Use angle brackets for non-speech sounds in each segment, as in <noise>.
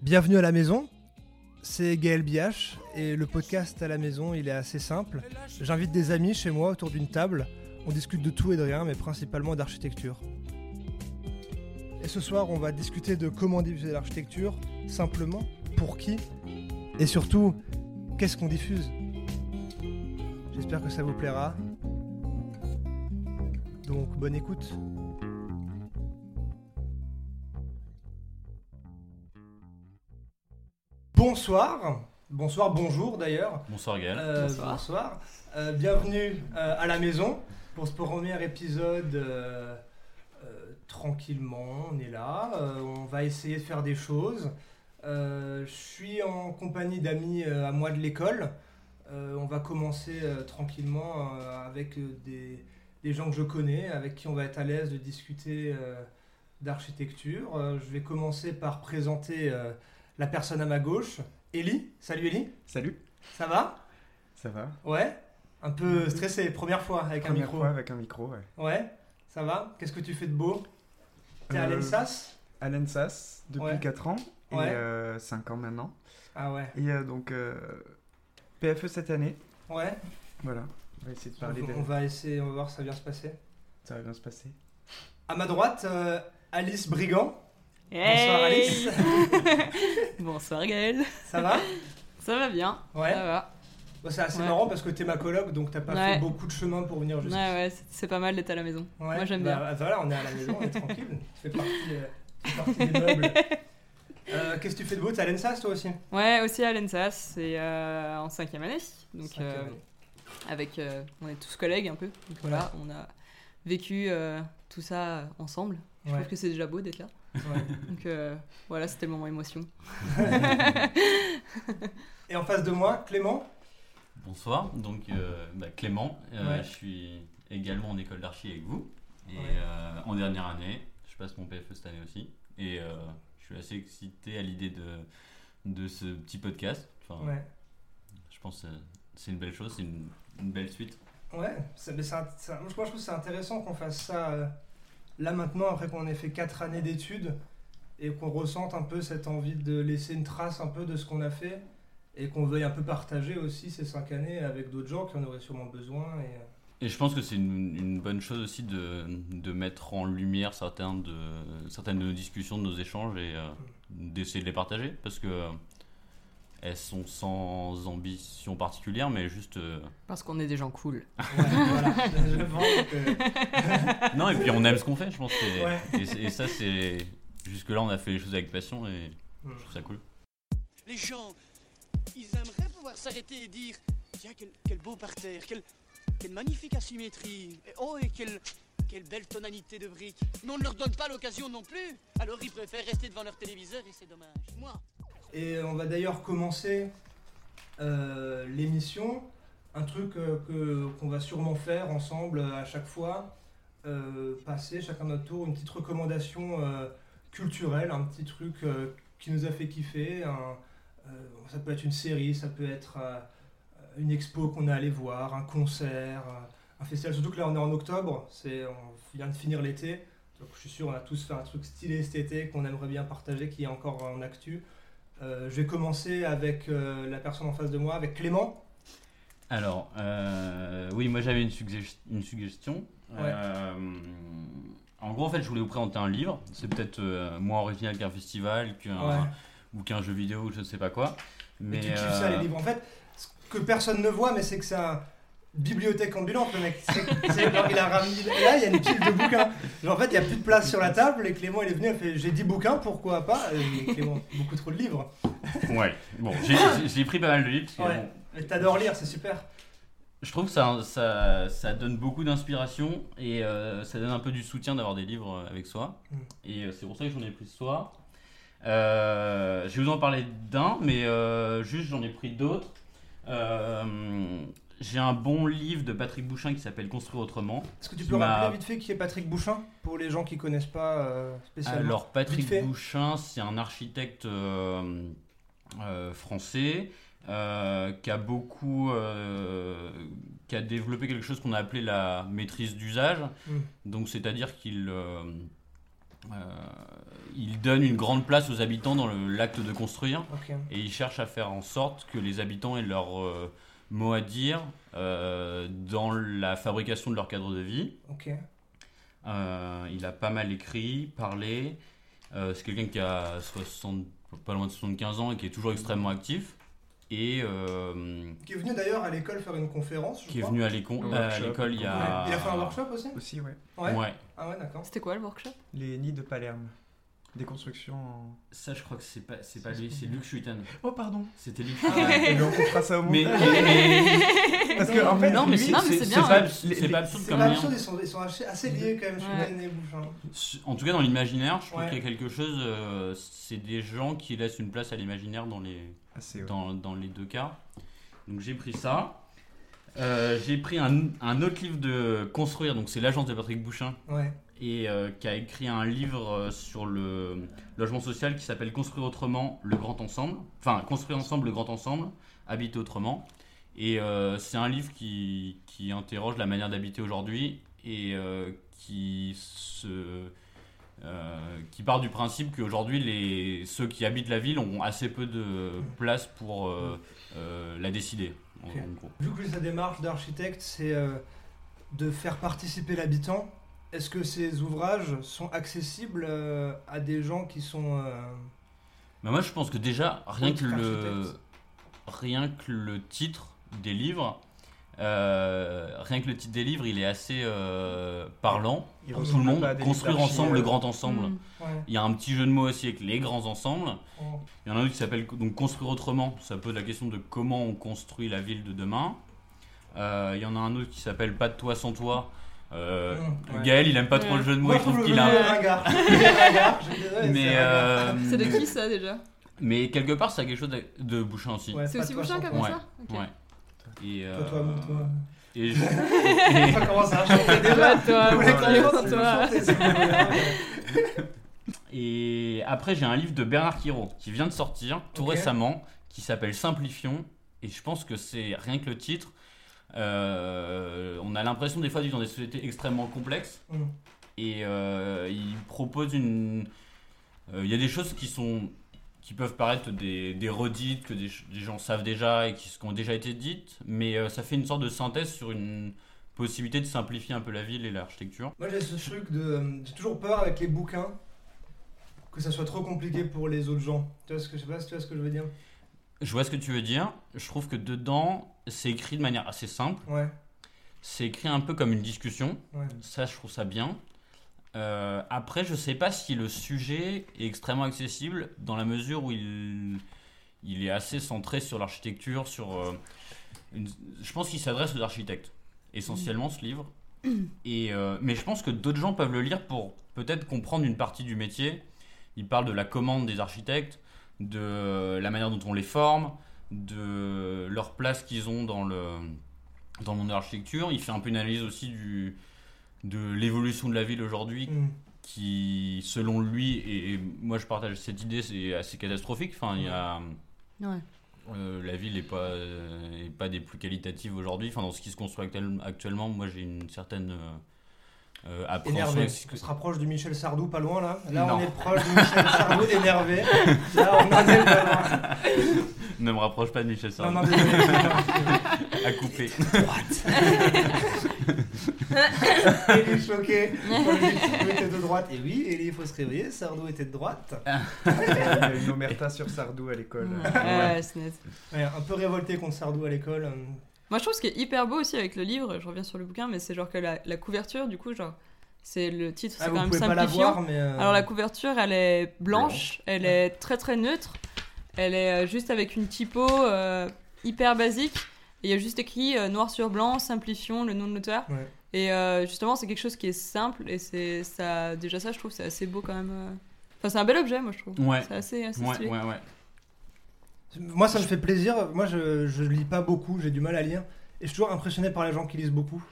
Bienvenue à la maison, c'est Gaël Biache et le podcast à la maison il est assez simple. J'invite des amis chez moi autour d'une table, on discute de tout et de rien mais principalement d'architecture. Et ce soir on va discuter de comment diffuser l'architecture, simplement, pour qui et surtout qu'est-ce qu'on diffuse. J'espère que ça vous plaira. Donc bonne écoute. Bonsoir. Bonsoir, bonjour d'ailleurs. Bonsoir Gaël. Euh, Bonsoir. bonsoir. Euh, bienvenue euh, à la maison pour ce premier épisode. euh, euh, tranquillement, on est là. Euh, on va essayer de faire des choses. Euh, je suis en compagnie d'amis euh, à moi de l'école. Euh, on va commencer euh, tranquillement euh, avec des, des gens que je connais, avec qui on va être à l'aise de discuter euh, d'architecture. Euh, je vais commencer par présenter euh, la personne à ma gauche, Ellie. Salut Ellie, Salut, ça va? Ça va Ouais Un peu stressé, première fois avec un Première micro. fois avec un micro, ouais. Ouais, ça va? Qu'est-ce que tu fais de beau? T'es à Euh, l'ENSAS? À l'ENSAS depuis Ouais. 4 ans et Ouais. 5 ans maintenant. Ah ouais. Et euh, donc euh, PFE cette année, Ouais. voilà. On va essayer de parler on, on va essayer, on va voir si ça va bien se passer. Ça va bien se passer. À ma droite, euh, Alice Brigand. Bonsoir Alice. <laughs> Bonsoir Gaël. ça va? Ça va bien. Ouais. Ça va. Bon, C'est assez Ouais. marrant parce que t'es ma coloc, donc t'as pas Ouais. fait beaucoup de chemin pour venir Ouais, jusqu'ici. ouais, c'est- c'est pas mal d'être à la maison. Ouais, Moi j'aime bah, bien. bah, Voilà, on est à la maison, on est tranquille. <laughs> Tu fais partie, euh, tu fais partie des meubles. <laughs> Euh, Qu'est-ce que tu fais de beau? T'es à l'ENSAS toi aussi? Ouais, aussi à l'ENSAS, c'est euh, en cinquième année. Donc Cinquième euh, année. avec, euh, on est tous collègues un peu. Donc voilà, on a vécu tout ça ensemble. Je Ouais. trouve que c'est déjà beau d'être là. Ouais. Donc euh, voilà, c'était le moment émotion. Et en face de moi, Clément? Bonsoir, donc euh, bah, Clément, euh, Ouais. je suis également en école d'archi avec vous. Et Ouais. euh, en dernière année, je passe mon PFE cette année aussi. Et euh, je suis assez excité à l'idée de, de ce petit podcast. Enfin, Ouais. Je pense que c'est une belle chose, c'est une, une belle suite. Ouais, c'est- moi je trouve que c'est intéressant qu'on fasse ça euh, là maintenant, après qu'on ait fait 4 années d'études et qu'on ressente un peu cette envie de laisser une trace un peu de ce qu'on a fait et qu'on veuille un peu partager aussi ces 5 années avec d'autres gens qui en auraient sûrement besoin. Et, euh, Et je pense que c'est une, une bonne chose aussi de, de mettre en lumière certains de, certaines de nos discussions, de nos échanges et euh, d'essayer de les partager parce que euh, elles sont sans ambition particulière, mais juste. euh, Parce qu'on est des gens cool. ouais, voilà, <laughs> je pense que- <laughs> <laughs> Non, et puis on aime ce qu'on fait, je pense. que- Ouais. et, ça, c'est. Jusque-là, on a fait les choses avec passion et je trouve ça cool. Les gens, ils aimeraient pouvoir s'arrêter et dire Tiens, quel, quel beau parterre, quelle, quelle magnifique asymétrie, et oh, et quelle, quelle belle tonalité de briques. Mais on ne leur donne pas l'occasion non plus, alors ils préfèrent rester devant leur téléviseur et c'est dommage. Moi, Et on va d'ailleurs commencer euh, l'émission, un truc euh, que, qu'on va sûrement faire ensemble euh, à chaque fois, passer chacun notre tour une petite recommandation culturelle, un petit truc qui nous a fait kiffer. ça peut être une série, ça peut être une expo qu'on est allé voir, un concert, un festival. Surtout que là on est en octobre, c'est, on vient de finir l'été. Donc je suis sûr on a tous fait un truc stylé cet été qu'on aimerait bien partager, qui est encore en actu. Euh, je vais commencer avec euh, la personne en face de moi, avec Clément. Alors, euh, oui, moi j'avais une, sugge- une suggestion. En gros, en fait, je voulais vous présenter un livre. C'est peut-être moins original qu'un festival qu'un, Ouais. ou qu'un jeu vidéo je ne sais pas quoi. Mais Mais, tu euh, ça les livres. En fait, ce que personne ne voit, mais c'est que c'est un bibliothèque ambulante, le mec. C'est, c'est genre, il a ramené. Et là, il y a une pile de bouquins. Genre, en fait, il n'y a plus de place sur la table. Et Clément, il est venu, il a fait J'ai 10 bouquins, pourquoi pas? Et Clément, beaucoup trop de livres. Ouais, bon, j'ai, j'ai- j'ai pris pas mal de livres. parce que, Ouais. bon, t'adores lire, c'est super. Je trouve que ça, ça, ça donne beaucoup d'inspiration et euh, ça donne un peu du soutien d'avoir des livres avec soi. Mm. Et euh, c'est pour ça que j'en ai pris ce soir. Euh, je vais vous en parler d'un, mais euh, juste j'en ai pris d'autres. Euh, j'ai un bon livre de Patrick Bouchin qui s'appelle Construire autrement. Est-ce que tu peux rappeler vite fait qui est Patrick Bouchin Pour les gens qui connaissent pas euh, spécialement? Alors Patrick. Bouchin, c'est un architecte euh, euh, français qui a beaucoup, qui a développé quelque chose qu'on a appelé la maîtrise d'usage. Mm. Donc c'est-à-dire qu'il il donne une grande place aux habitants dans l'acte de construire et il cherche à faire en sorte que les habitants aient leur mot à dire euh, dans la fabrication de leur cadre de vie. Ok. Euh, il a pas mal écrit, parlé. Euh, c'est quelqu'un qui a 60, pas loin de 75 ans et qui est toujours extrêmement actif. Et euh, Qui est venu d'ailleurs à l'école faire une conférence. je qui est crois. venu à l'écon- Un à l'école il y a. Il a fait un workshop aussi Aussi, ouais. Ouais. Ouais. Ah ouais, d'accord. C'était quoi le workshop? Les nids de Palerme. Des constructions en... Ça, je crois que c'est pas, c'est pas lui, c'est Luc Schuiten. Oh, pardon. C'était Luc Ah ouais. Et donc, on fera ça au Mais, montage. mais- Parce que, en fait, non, mais lui- c'est Non, mais c'est- c'est c'est bien, pas, c'est pas absurde C'est comme absurde, ils sont, ils sont assez, assez liés quand même. Schuiten et. En tout cas, dans l'imaginaire, je trouve qu'il y a quelque chose. euh, c'est des gens qui laissent une place à l'imaginaire dans les, Assez, ouais. dans, dans les deux cas. Donc j'ai pris ça. Euh, j'ai pris un, un autre livre de construire, donc c'est l'agence de Patrick Bouchin, Ouais. Et euh, qui a écrit un livre euh, sur le logement social qui s'appelle Construire autrement, le grand ensemble. Enfin, Construire ensemble, le grand ensemble, habiter autrement. Et euh, c'est un livre qui, qui interroge la manière d'habiter aujourd'hui et euh, qui se qui part du principe qu'aujourd'hui les ceux qui habitent la ville ont assez peu de place pour la décider. en- Ok. en gros. Vu que sa démarche d'architecte, c'est de faire participer l'habitant, est-ce que ces ouvrages sont accessibles euh, à des gens qui sont... euh, Mais moi, je pense que déjà, rien que, le, rien que le titre des livres, euh, rien que le titre des livres, il est assez euh, parlant Il pour tout le monde. Construire ensemble le grand ensemble. Mm. ouais. Il y a un petit jeu de mots aussi avec les grands ensembles. Oh. Il y en a un autre qui s'appelle donc construire autrement. Ça pose la question de comment on construit la ville de demain. Euh, il y en a un autre qui s'appelle pas de toi sans toi. Euh, Mmh, ouais. Gaël, il aime pas trop Ouais. le jeu de mots. Moi, il trouve qu'il a. <laughs> désolé, Mais c'est euh, C'est de qui ça déjà? Mais quelque part, a quelque chose de, de Bouchin aussi. Ouais, C'est aussi toi Bouchin toi. Ouais. ça? Ok. Ouais. Et, Toi, toi, euh, moi, toi. et <laughs> Je ça a chanté déjà. Toi, toi, toi, toi. <laughs> Et après, j'ai un livre de Bernard Quiraud qui vient de sortir tout Ok. récemment, qui s'appelle Simplifions. Et je pense que c'est rien que le titre. Euh, on a l'impression des fois vivre dans des sociétés extrêmement complexes. Mm. Et euh, il propose une. euh, Il y a des choses qui sont qui peuvent paraître des, des redites que des, des gens savent déjà et qui, qui ont déjà été dites, mais euh, ça fait une sorte de synthèse sur une possibilité de simplifier un peu la ville et l'architecture. Moi j'ai ce truc de. J'ai toujours peur avec les bouquins que ça soit trop compliqué pour les autres gens. Tu vois ce que je sais pas tu vois ce que je veux dire Je vois ce que tu veux dire. Je trouve que dedans, c'est écrit de manière assez simple. Ouais, C'est écrit un peu comme une discussion. ouais. Ça, je trouve ça bien. Euh, après, je sais pas si le sujet est extrêmement accessible dans la mesure où il, il est assez centré sur l'architecture, sur. euh, une- je pense qu'il s'adresse aux architectes essentiellement ce livre. Et euh, mais je pense que d'autres gens peuvent le lire pour peut-être comprendre une partie du métier. Il parle de la commande des architectes, de la manière dont on les forme, de leur place qu'ils ont dans le dans le monde de l'architecture. Il fait un peu une analyse aussi du de l'évolution de la ville aujourd'hui Mm. qui, selon lui, et, et moi je partage cette idée, c'est assez catastrophique. Enfin, il y a, Ouais. euh, la ville n'est pas, euh, est pas des plus qualitatives aujourd'hui. Enfin, dans ce qui se construit actuel- actuellement, moi j'ai une certaine euh, euh, appréhension. Énervé. avec ce que- On se rapproche du Michel Sardou pas loin là. Là Non. on est proche du Michel Sardou énervé. Là on en est pas loin. Ne me rapproche pas de Michel Non, Sardou. non, désolé. à couper. Choqué. Quand je dis que Sardou était de droite. Et oui, Élie, il faut se réveiller. Sardou était de droite. Il y a une omerta sur Sardou à l'école. Ouais, c'est net. Ouais, un peu révolté contre Sardou à l'école. Moi, je trouve ce qui est hyper beau aussi avec le livre, je reviens sur le bouquin, mais c'est genre que la, la couverture, du coup, genre, c'est le titre, Ah, c'est vous quand même pouvez pas la simplifiant. voir, mais. euh, Alors la couverture, elle est blanche, elle est très très neutre, elle est euh, juste avec une typo euh, hyper basique. Et il y a juste écrit euh, noir sur blanc, simplifions le nom de l'auteur. Ouais. Et euh, justement, c'est quelque chose qui est simple et c'est ça. Déjà ça, je trouve, c'est assez beau quand même. Enfin, c'est un bel objet, moi je trouve. Ouais. C'est assez, assez Ouais, stylé. ouais, ouais. Moi, ça me fait plaisir. Moi, je, je lis pas beaucoup, j'ai du mal à lire. Et je suis toujours impressionné par les gens qui lisent beaucoup.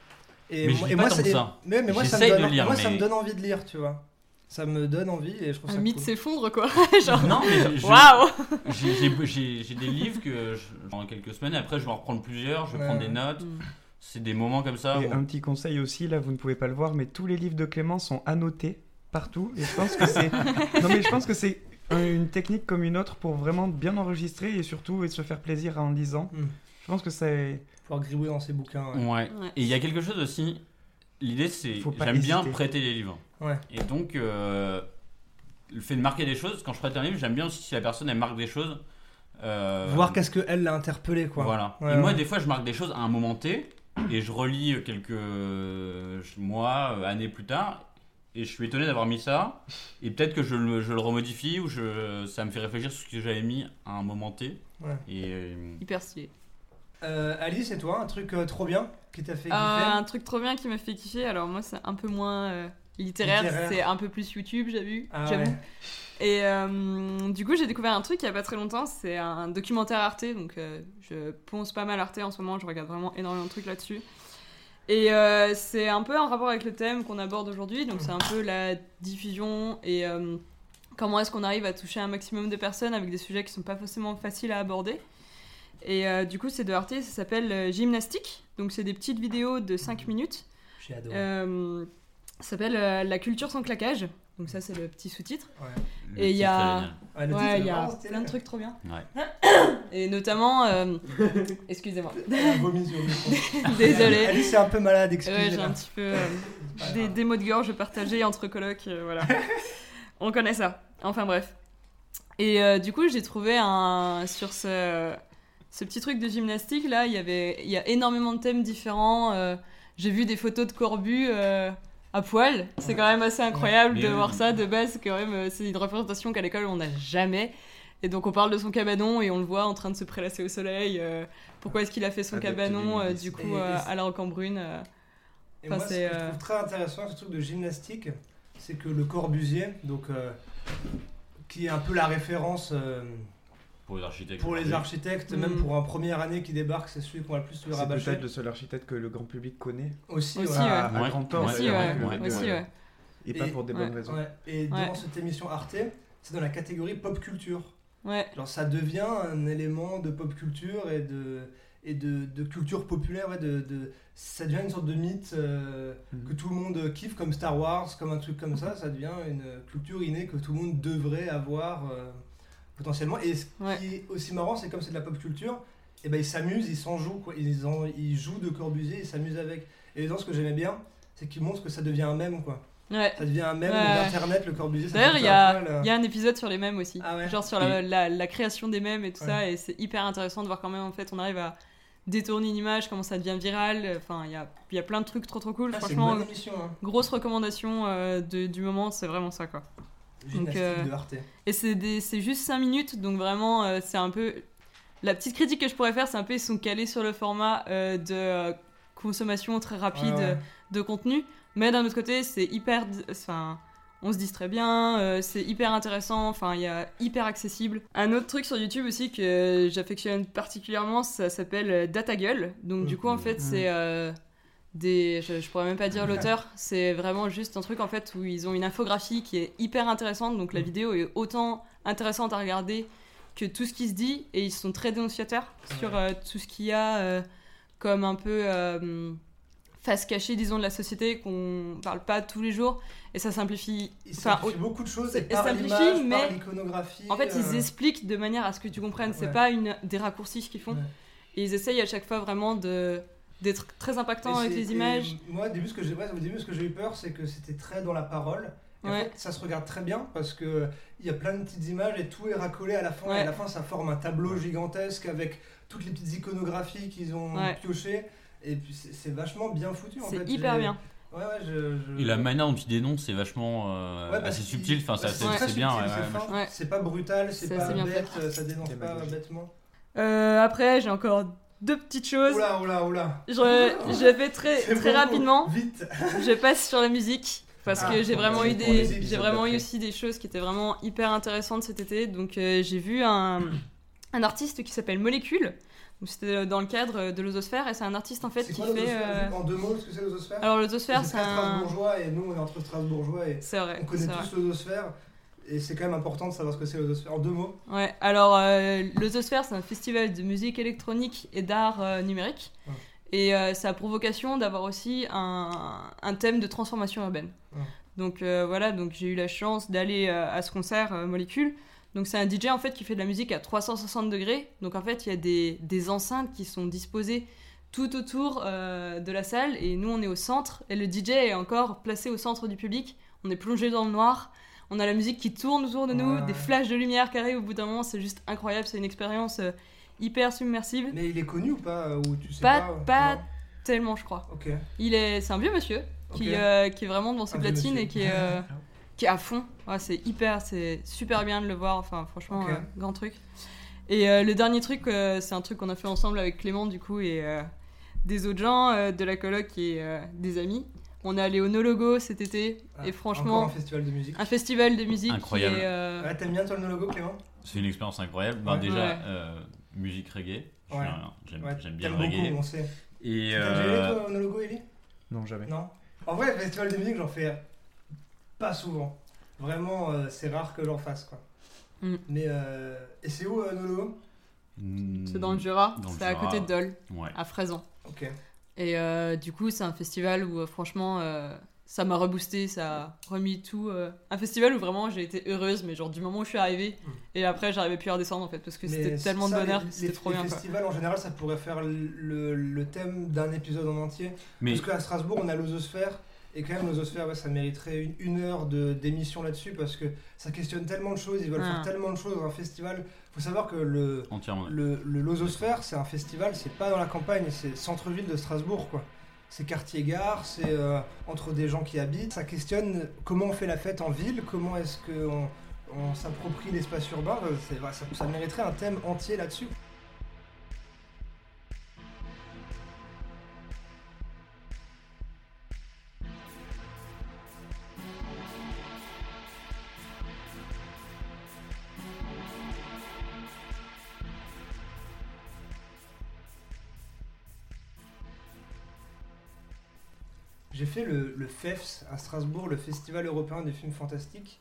Et Mais je moi, lis et pas moi, tant c'est- que ça. Mais, mais moi, ça me, J'essaye de donne, lire, moi ça mais- me donne envie de lire, tu vois. Ça me donne envie et je trouve Un ça mythe cool. s'effondre quoi. <laughs> genre, Non, mais waouh! j'ai- j'ai- j'ai j'ai des livres que je, dans quelques semaines, et après je vais en reprendre plusieurs, je vais Ouais. prendre des notes. Mm. C'est des moments comme ça. Et où- un petit conseil aussi, là vous ne pouvez pas le voir, mais tous les livres de Clément sont annotés partout. Et je pense que c'est. <laughs> non, mais je pense que c'est une technique comme une autre pour vraiment bien enregistrer et surtout et se faire plaisir en lisant. Hmm. Je pense que c'est. Pouvoir gribouiller dans ses bouquins. ouais. Et il y a quelque chose aussi. L'idée, c'est. J'aime bien prêter les livres. Ouais. Et donc, euh, le fait de marquer des choses, quand je prête un livre, j'aime bien aussi si la personne elle marque des choses. euh, Voir qu'est-ce qu'elle l'a interpellé, quoi. Voilà. Ouais, et moi, des fois, je marque des choses à un moment T et je relis quelques mois, euh, années plus tard. Et je suis étonné d'avoir mis ça. Et peut-être que je le, je le remodifie ou je, ça me fait réfléchir sur ce que j'avais mis à un moment T. Ouais. Et euh, Hyper stylé. Euh, Alice, et toi, un truc euh, trop bien qui t'a fait Euh, kiffer un truc trop bien qui m'a fait kiffer. Alors moi, c'est un peu moins euh, littéraire, Littéraire. c'est un peu plus YouTube, j'ai vu. Ah j'avoue. ouais. Et euh, du coup, j'ai découvert un truc il y a pas très longtemps. C'est un documentaire Arte. Donc, euh, je ponce pas mal Arte en ce moment. Je regarde vraiment énormément de trucs là-dessus. Et euh, c'est un peu en rapport avec le thème qu'on aborde aujourd'hui. Donc, c'est un peu la diffusion et euh, comment est-ce qu'on arrive à toucher un maximum de personnes avec des sujets qui sont pas forcément faciles à aborder. Et euh, du coup, c'est de Arte. Ça s'appelle Gymnastique. Donc, c'est des petites vidéos de 5 minutes. J'ai adoré. Ça s'appelle euh, La culture sans claquage. Donc, ça, c'est le petit sous-titre. Ouais. Et il y a-. Ouais, titre, il y a plein de trucs trop bien. Ouais. <coughs> Et notamment, euh, excusez-moi, <laughs> <laughs> désolée. Alice est un peu malade, Ouais, j'ai un petit peu euh, des, mots de gorge partagés entre colocs, euh, voilà. <laughs> On connaît ça. Enfin bref. Et euh, du coup, j'ai trouvé un sur ce, ce petit truc de gymnastique là, il y avait il y a énormément de thèmes différents. euh, j'ai vu des photos de Corbu euh, à poil. C'est quand même assez incroyable de voir ça. De base, quand même, euh, c'est une représentation qu'à l'école on n'a jamais. Et donc on parle de son cabanon et on le voit en train de se prélasser au soleil. euh, pourquoi est-ce qu'il a fait son cabanon du euh, du coup Et- et euh, c'est- à la Rocambrune. Et Enfin, moi, ce que je trouve très intéressant, ce truc de gymnastique, c'est que le Corbusier, donc, euh, qui est un peu la référence euh, Pour les architectes. pour les architectes, Mm. même pour un première année qui débarque, c'est celui qu'on va le plus le C'est rabâcher. peut-être le seul architecte que le grand public connaît. Aussi, Aussi, ouais. ouais. À, à Ouais. grand tort, Aussi, ouais. Aussi, ouais. Et pas pour des ouais. bonnes raisons. Ouais. Et Ouais. dans cette émission Arte, c'est dans la catégorie pop culture. Ouais. Genre ça devient un élément de pop culture et de, et de, de culture populaire, ouais, de, de- ça devient une sorte de mythe euh, Mhm. que tout le monde kiffe, comme Star Wars, comme un truc comme ça, ça devient une culture innée que tout le monde devrait avoir euh, potentiellement. Et ce Ouais. qui est aussi marrant, c'est comme c'est de la pop culture, et ben ils s'amusent, ils s'en jouent, quoi. Ils, en- ils jouent de Corbusier, ils s'amusent avec. Et dans ce que j'aimais bien, c'est qu'ils montrent que ça devient un mème, quoi. Ouais. Ça devient un mème Ouais. d'internet, le Corbusier. D'ailleurs, il y, a, euh, il y a un épisode sur les mèmes aussi. Ah ouais Genre sur la, la- la création des mèmes et tout ça. Et c'est hyper intéressant de voir quand même, en fait, on arrive à détourner une image, comment ça devient viral. Enfin, il y a, il y a plein de trucs trop trop cool. ah, Franchement, émission, hein. grosse recommandation euh, de- du moment, c'est vraiment ça quoi. Gymnastique euh, de Arte. Et c'est c'est juste 5 minutes, donc vraiment, euh, c'est un peu. La petite critique que je pourrais faire, c'est un peu, ils sont calés sur le format euh, de consommation très rapide Ouais, ouais. de contenu. Mais d'un autre côté, c'est hyper. Enfin, on se distrait bien, euh, c'est hyper intéressant, enfin, il y a hyper accessible. Un autre truc sur YouTube aussi que j'affectionne particulièrement, ça s'appelle euh, DataGull. Donc, du coup, en fait, c'est. euh, des, je, je pourrais même pas dire l'auteur, <laughs> c'est vraiment juste un truc en fait où ils ont une infographie qui est hyper intéressante, donc la Mm. vidéo est autant intéressante à regarder que tout ce qui se dit, et ils sont très dénonciateurs sur euh, tout ce qu'il y a euh, comme un peu euh, face cachée, disons, de la société qu'on parle pas tous les jours, et ça simplifie. Beaucoup de choses, et par simplifie, par mais- l'iconographie. En fait, ils expliquent de manière à ce que tu comprennes, c'est Ouais. pas une, des raccourcis qu'ils font, Ouais. et ils essayent à chaque fois vraiment de d'être très impactants et avec les images. Moi, au début, ce que j'ai ouais, eu peur, c'est que c'était très dans la parole. Et en Ouais. fait, ça se regarde très bien parce que il y a plein de petites images et tout est racolé à la fin. Ouais. Et à la fin, ça forme un tableau gigantesque avec toutes les petites iconographies qu'ils ont Ouais. piochées. Et puis, c'est vachement bien foutu. C'est hyper bien. Ouais, ouais, je. je- Et la manière dont il dénonce, c'est vachement euh, Ouais, assez subtil. Enfin, c'est assez- bien. c'est pas brutal, c'est pas bête, ça dénonce C'est pas bêtement. Euh, après, j'ai encore deux petites choses. Oula, oula, oula. Je, je vais très, très bon, rapidement. Vite. Je passe sur la musique. Parce Ah, que j'ai vraiment eu des, j'ai vraiment eu aussi des choses qui étaient vraiment hyper intéressantes cet été. Donc euh, j'ai vu un, un artiste qui s'appelle Molécule. C'était dans le cadre de l'Ososphère et c'est un artiste en fait qui quoi fait. euh, En deux mots, ce que c'est l'ososphère Alors l'Ososphère C'est un. strasbourgeois et nous on est entre strasbourgeois et C'est vrai. on connaît tous l'ososphère. Et c'est quand même important de savoir ce que c'est l'ososphère. En deux mots Ouais, alors euh, c'est un festival de musique électronique et d'art euh, numérique. Ouais. Et euh, ça a pour vocation d'avoir aussi un, un thème de transformation urbaine. Ouais. Donc euh, voilà, donc j'ai eu la chance d'aller euh, à ce concert Molécule. Donc c'est un DJ en fait qui fait de la musique à 360 degrés. Donc en fait il y a des, des enceintes qui sont disposées tout autour de la salle et nous on est au centre et le DJ est encore placé au centre du public. On est plongé dans le noir. On a la musique qui tourne autour de nous, Ouais. des flashs de lumière qui arrivent au bout d'un moment, c'est juste incroyable, c'est une expérience euh, hyper submersive. Mais il est connu ou pas Ou tu sais Pas- pas pas- Tellement je crois. Il est, c'est un vieux monsieur qui, euh, qui est vraiment devant ses Un platines et qui est, euh, <laughs> qui est à fond. Ouais, c'est hyper, c'est super bien de le voir. Enfin, franchement, grand truc. Et le dernier truc, c'est un truc qu'on a fait ensemble avec Clément, du coup, et des autres gens de la coloc et des amis. On est allé au No Logo cet été, Ah, et Encore franchement, un festival de musique. un festival de musique Incroyable. qui est, euh, Ouais, T'aimes bien toi le no logo, Clément? C'est une expérience incroyable. Ben, Ouais. déjà, Ouais. euh, musique reggae. Ouais. un- J'aime Ouais, j'aime bien t'aimes le beaucoup, reggae. on sait. Et T'as déjà allé euh, toi au no logo, Ellie Non, jamais. Non? En vrai, festival de musique, j'en fais pas souvent. Vraiment, euh, c'est rare que j'en fasse quoi. Mm. Mais euh, et c'est où euh, no logo? Mm, c'est dans le Jura, Dans le c'est à côté de Dole, Ouais. à Fraisan. Ok. Et euh, du coup, c'est un festival où euh, franchement, euh, ça m'a reboosté, ça a remis tout. euh, Un festival où vraiment j'ai été heureuse, mais genre du moment où je suis arrivée, Mm. et après j'arrivais plus à redescendre en fait, parce que c'était tellement de bonheur, les- que c'était les- trop les bien. quoi. festivals en général, ça pourrait faire le, le thème d'un épisode en entier. Mais Parce qu'à Strasbourg, on a l'ososphère. Et quand même, l'ososphère, ouais, ça mériterait une, une heure de- d'émission là-dessus parce que ça questionne tellement de choses, ils veulent Ah. faire tellement de choses dans un festival. faut savoir que le, entièrement. le, le Lososphère, c'est un festival, c'est pas dans la campagne, c'est centre-ville de Strasbourg, quoi. C'est quartier-gare, c'est euh, entre des gens qui habitent. Ça questionne comment on fait la fête en ville, comment est-ce qu'on on, s'approprie l'espace urbain. Euh, c'est- ouais, ça, ça mériterait un thème entier là-dessus. Le, FEFS à Strasbourg, le Festival européen des films fantastiques.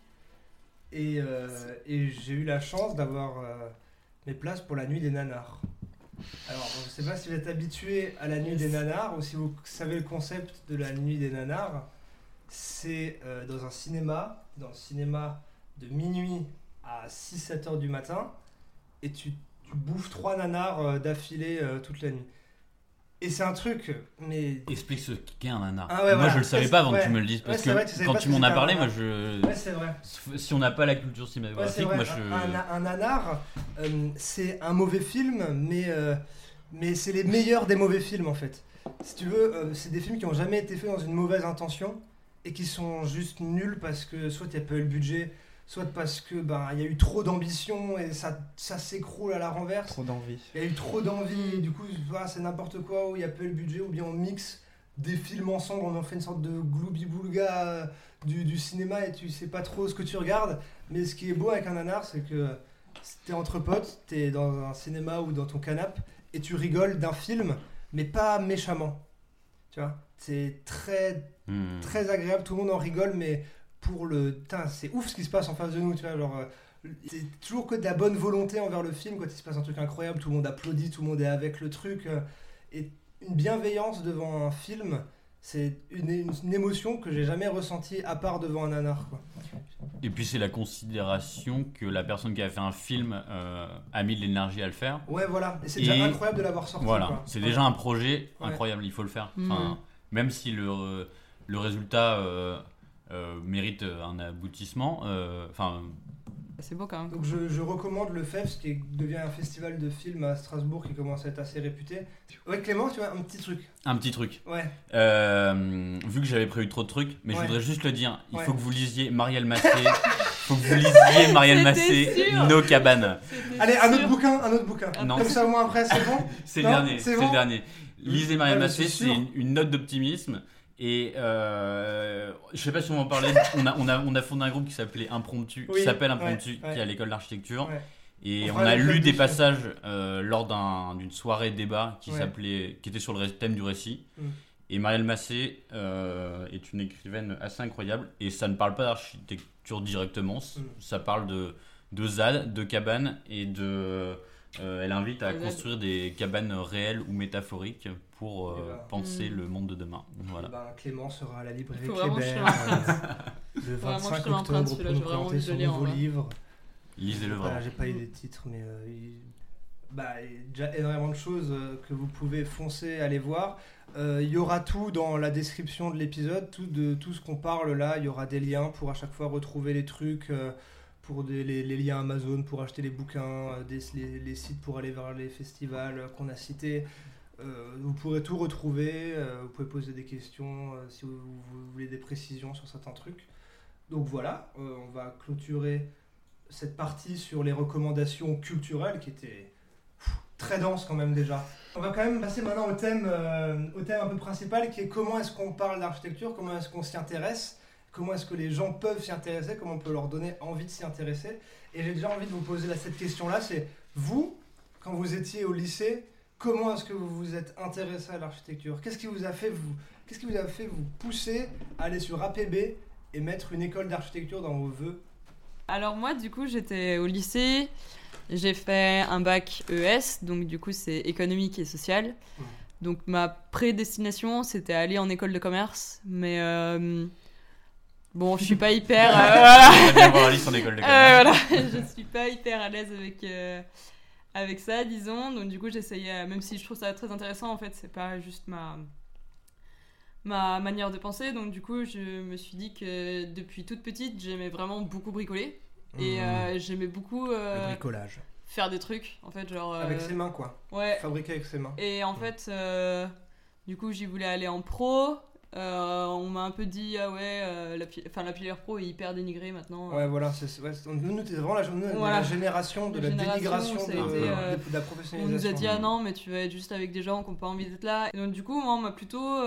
Et, euh, et j'ai eu la chance d'avoir euh, mes places pour la nuit des nanars. Alors, je sais pas si vous êtes habitué à la nuit des nanars ou si vous savez le concept de la nuit des nanars. C'est euh, dans un cinéma, dans le cinéma de minuit à 6-7 heures du matin, et tu, tu bouffes trois nanars d'affilée toute la nuit. Et c'est un truc, mais Explique ce qu'est un nanar. Ah ouais, moi, voilà. je le savais pas avant ouais. que tu me le dises. Parce Ouais, que vrai, tu savais quand tu m'en as parlé, moi, je. ouais, c'est vrai. Si on n'a pas la culture cinématographique, moi, je. Un, un nanar, euh, c'est un mauvais film, mais, euh, mais c'est les meilleurs des mauvais films en fait. Si tu veux, euh, c'est des films qui ont jamais été faits dans une mauvaise intention et qui sont juste nuls parce que soit il n'y a pas eu le budget, soit parce que ben il y a eu trop d'ambition et ça, ça s'écroule à la renverse. Trop d'envie. Il y a eu trop d'envie et du coup voilà, c'est n'importe quoi où il n'y a pas eu le budget ou bien on mixe des films ensemble, on en fait une sorte de gloubi-boulga euh, du, du cinéma et tu sais pas trop ce que tu regardes. Mais ce qui est beau avec un nanar, c'est que t'es entre potes, t'es dans un cinéma ou dans ton canapé et tu rigoles d'un film, mais pas méchamment. Tu vois C'est très Hmm. très agréable, tout le monde en rigole, mais pour le. C'est ouf ce qui se passe en face de nous, tu vois. Genre, euh, c'est toujours que de la bonne volonté envers le film, quand il se passe un truc incroyable, tout le monde applaudit, tout le monde est avec le truc. euh, et une bienveillance devant un film, c'est une, une- une émotion que j'ai jamais ressentie à part devant un nanar, quoi. Et puis, c'est la considération que la personne qui a fait un film euh, a mis de l'énergie à le faire. Ouais, voilà. Et c'est Et- déjà incroyable de l'avoir sorti. Voilà, quoi. c'est déjà un projet Ouais. incroyable, il faut le faire. Enfin, même si le, le résultat euh, mérite un aboutissement, euh, enfin, C'est beau quand même. Donc je, je recommande le FEFS qui devient un festival de films à Strasbourg qui commence à être assez réputé. Ouais Clément, tu vois, un petit truc. un petit truc. Ouais. Euh, vu que j'avais prévu trop de trucs, mais Ouais. je voudrais juste le dire, il Ouais. faut que vous lisiez Marielle Massé, il <laughs> faut que vous lisiez Marielle Massé, sûr. Nos cabanes. Allez, un sûr. autre bouquin, un autre bouquin. Non. Comme ça au moins après c'est bon. <laughs> C'est le dernier, c'est bon le dernier. Lisez Marielle Massé, c'est une note d'optimisme. Et euh, je sais pas si on va en parler. On a, on a, on a fondé un groupe qui s'appelait Impromptu, Oui, qui s'appelle Impromptu, ouais. qui est à l'école d'architecture. Ouais. Et On a lu des passages euh, lors d'un- d'une soirée débat qui s'appelait, qui était sur le thème du récit. Mm. Et Marielle Massé euh, est une écrivaine assez incroyable. Et ça ne parle pas d'architecture directement. Mm. Ça parle de, de ZAD, de cabane et de, Euh, elle invite à construire des cabanes réelles ou métaphoriques pour euh, Et voilà. penser Mm. le monde de demain. Voilà. Eh ben, Clément sera à la librairie te euh, le <laughs> Vraiment, je 25 te l'emprunte, octobre pour nous présenter son nouveau vrai. livre. Lisez-le Voilà, vraiment. j'ai pas eu les titres, mais euh, il... bah, il y a déjà énormément de choses que vous pouvez foncer, aller voir. Euh, Il y aura tout dans la description de l'épisode, tout de tout ce qu'on parle là. Il y aura des liens pour à chaque fois retrouver les trucs, euh, pour les, liens Amazon pour acheter les bouquins, euh, des, les, sites pour aller vers les festivals euh, qu'on a cités. Euh, vous pourrez tout retrouver. vous pouvez poser des questions si vous, voulez des précisions sur certains trucs. Donc voilà, on va clôturer cette partie sur les recommandations culturelles qui était pff, très dense quand même déjà. On va quand même passer maintenant au thème, au thème un peu principal qui est comment est-ce qu'on parle d'architecture, comment est-ce qu'on s'y intéresse, comment est-ce que les gens peuvent s'y intéresser, comment on peut leur donner envie de s'y intéresser. Et j'ai déjà envie de vous poser là, cette question-là, c'est vous, quand vous étiez au lycée, comment est-ce que vous vous êtes intéressé à l'architecture? Qu'est-ce qui vous a fait vous, qu'est-ce qui vous a fait vous pousser à aller sur APB et mettre une école d'architecture dans vos vœux Alors moi, du coup, j'étais au lycée. J'ai fait un bac ES, donc du coup, c'est économique et social. Mhm. Donc ma prédestination, c'était aller en école de commerce. Mais euh, bon, je suis pas <laughs> hyper... <laughs> euh, voilà. Euh, <laughs> voilà, je suis pas hyper à l'aise avec, euh, avec ça, disons. Donc, du coup, j'essayais, même si je trouve ça très intéressant, en fait, c'est pas juste ma, ma manière de penser. Donc, du coup, je me suis dit que depuis toute petite, j'aimais vraiment beaucoup bricoler. Et Mmh. euh, j'aimais beaucoup euh, Le bricolage. faire des trucs, en fait, genre. Avec ses mains, quoi. Ouais. Fabriqué avec ses mains. Et en fait, euh, du coup, j'y voulais aller en pro. Euh, on m'a un peu dit, ah ouais, euh, la, enfin, la pro est hyper dénigrée maintenant. Ouais, voilà. c'est ouais, nous, nous, vraiment la, nous, Voilà. la génération de La la, génération, dénigration de, été, euh, de- la On professionnalisation. nous a dit ah non mais tu vas être juste avec des gens qui n'ont pas envie d'être là. Et donc du coup moi on m'a plutôt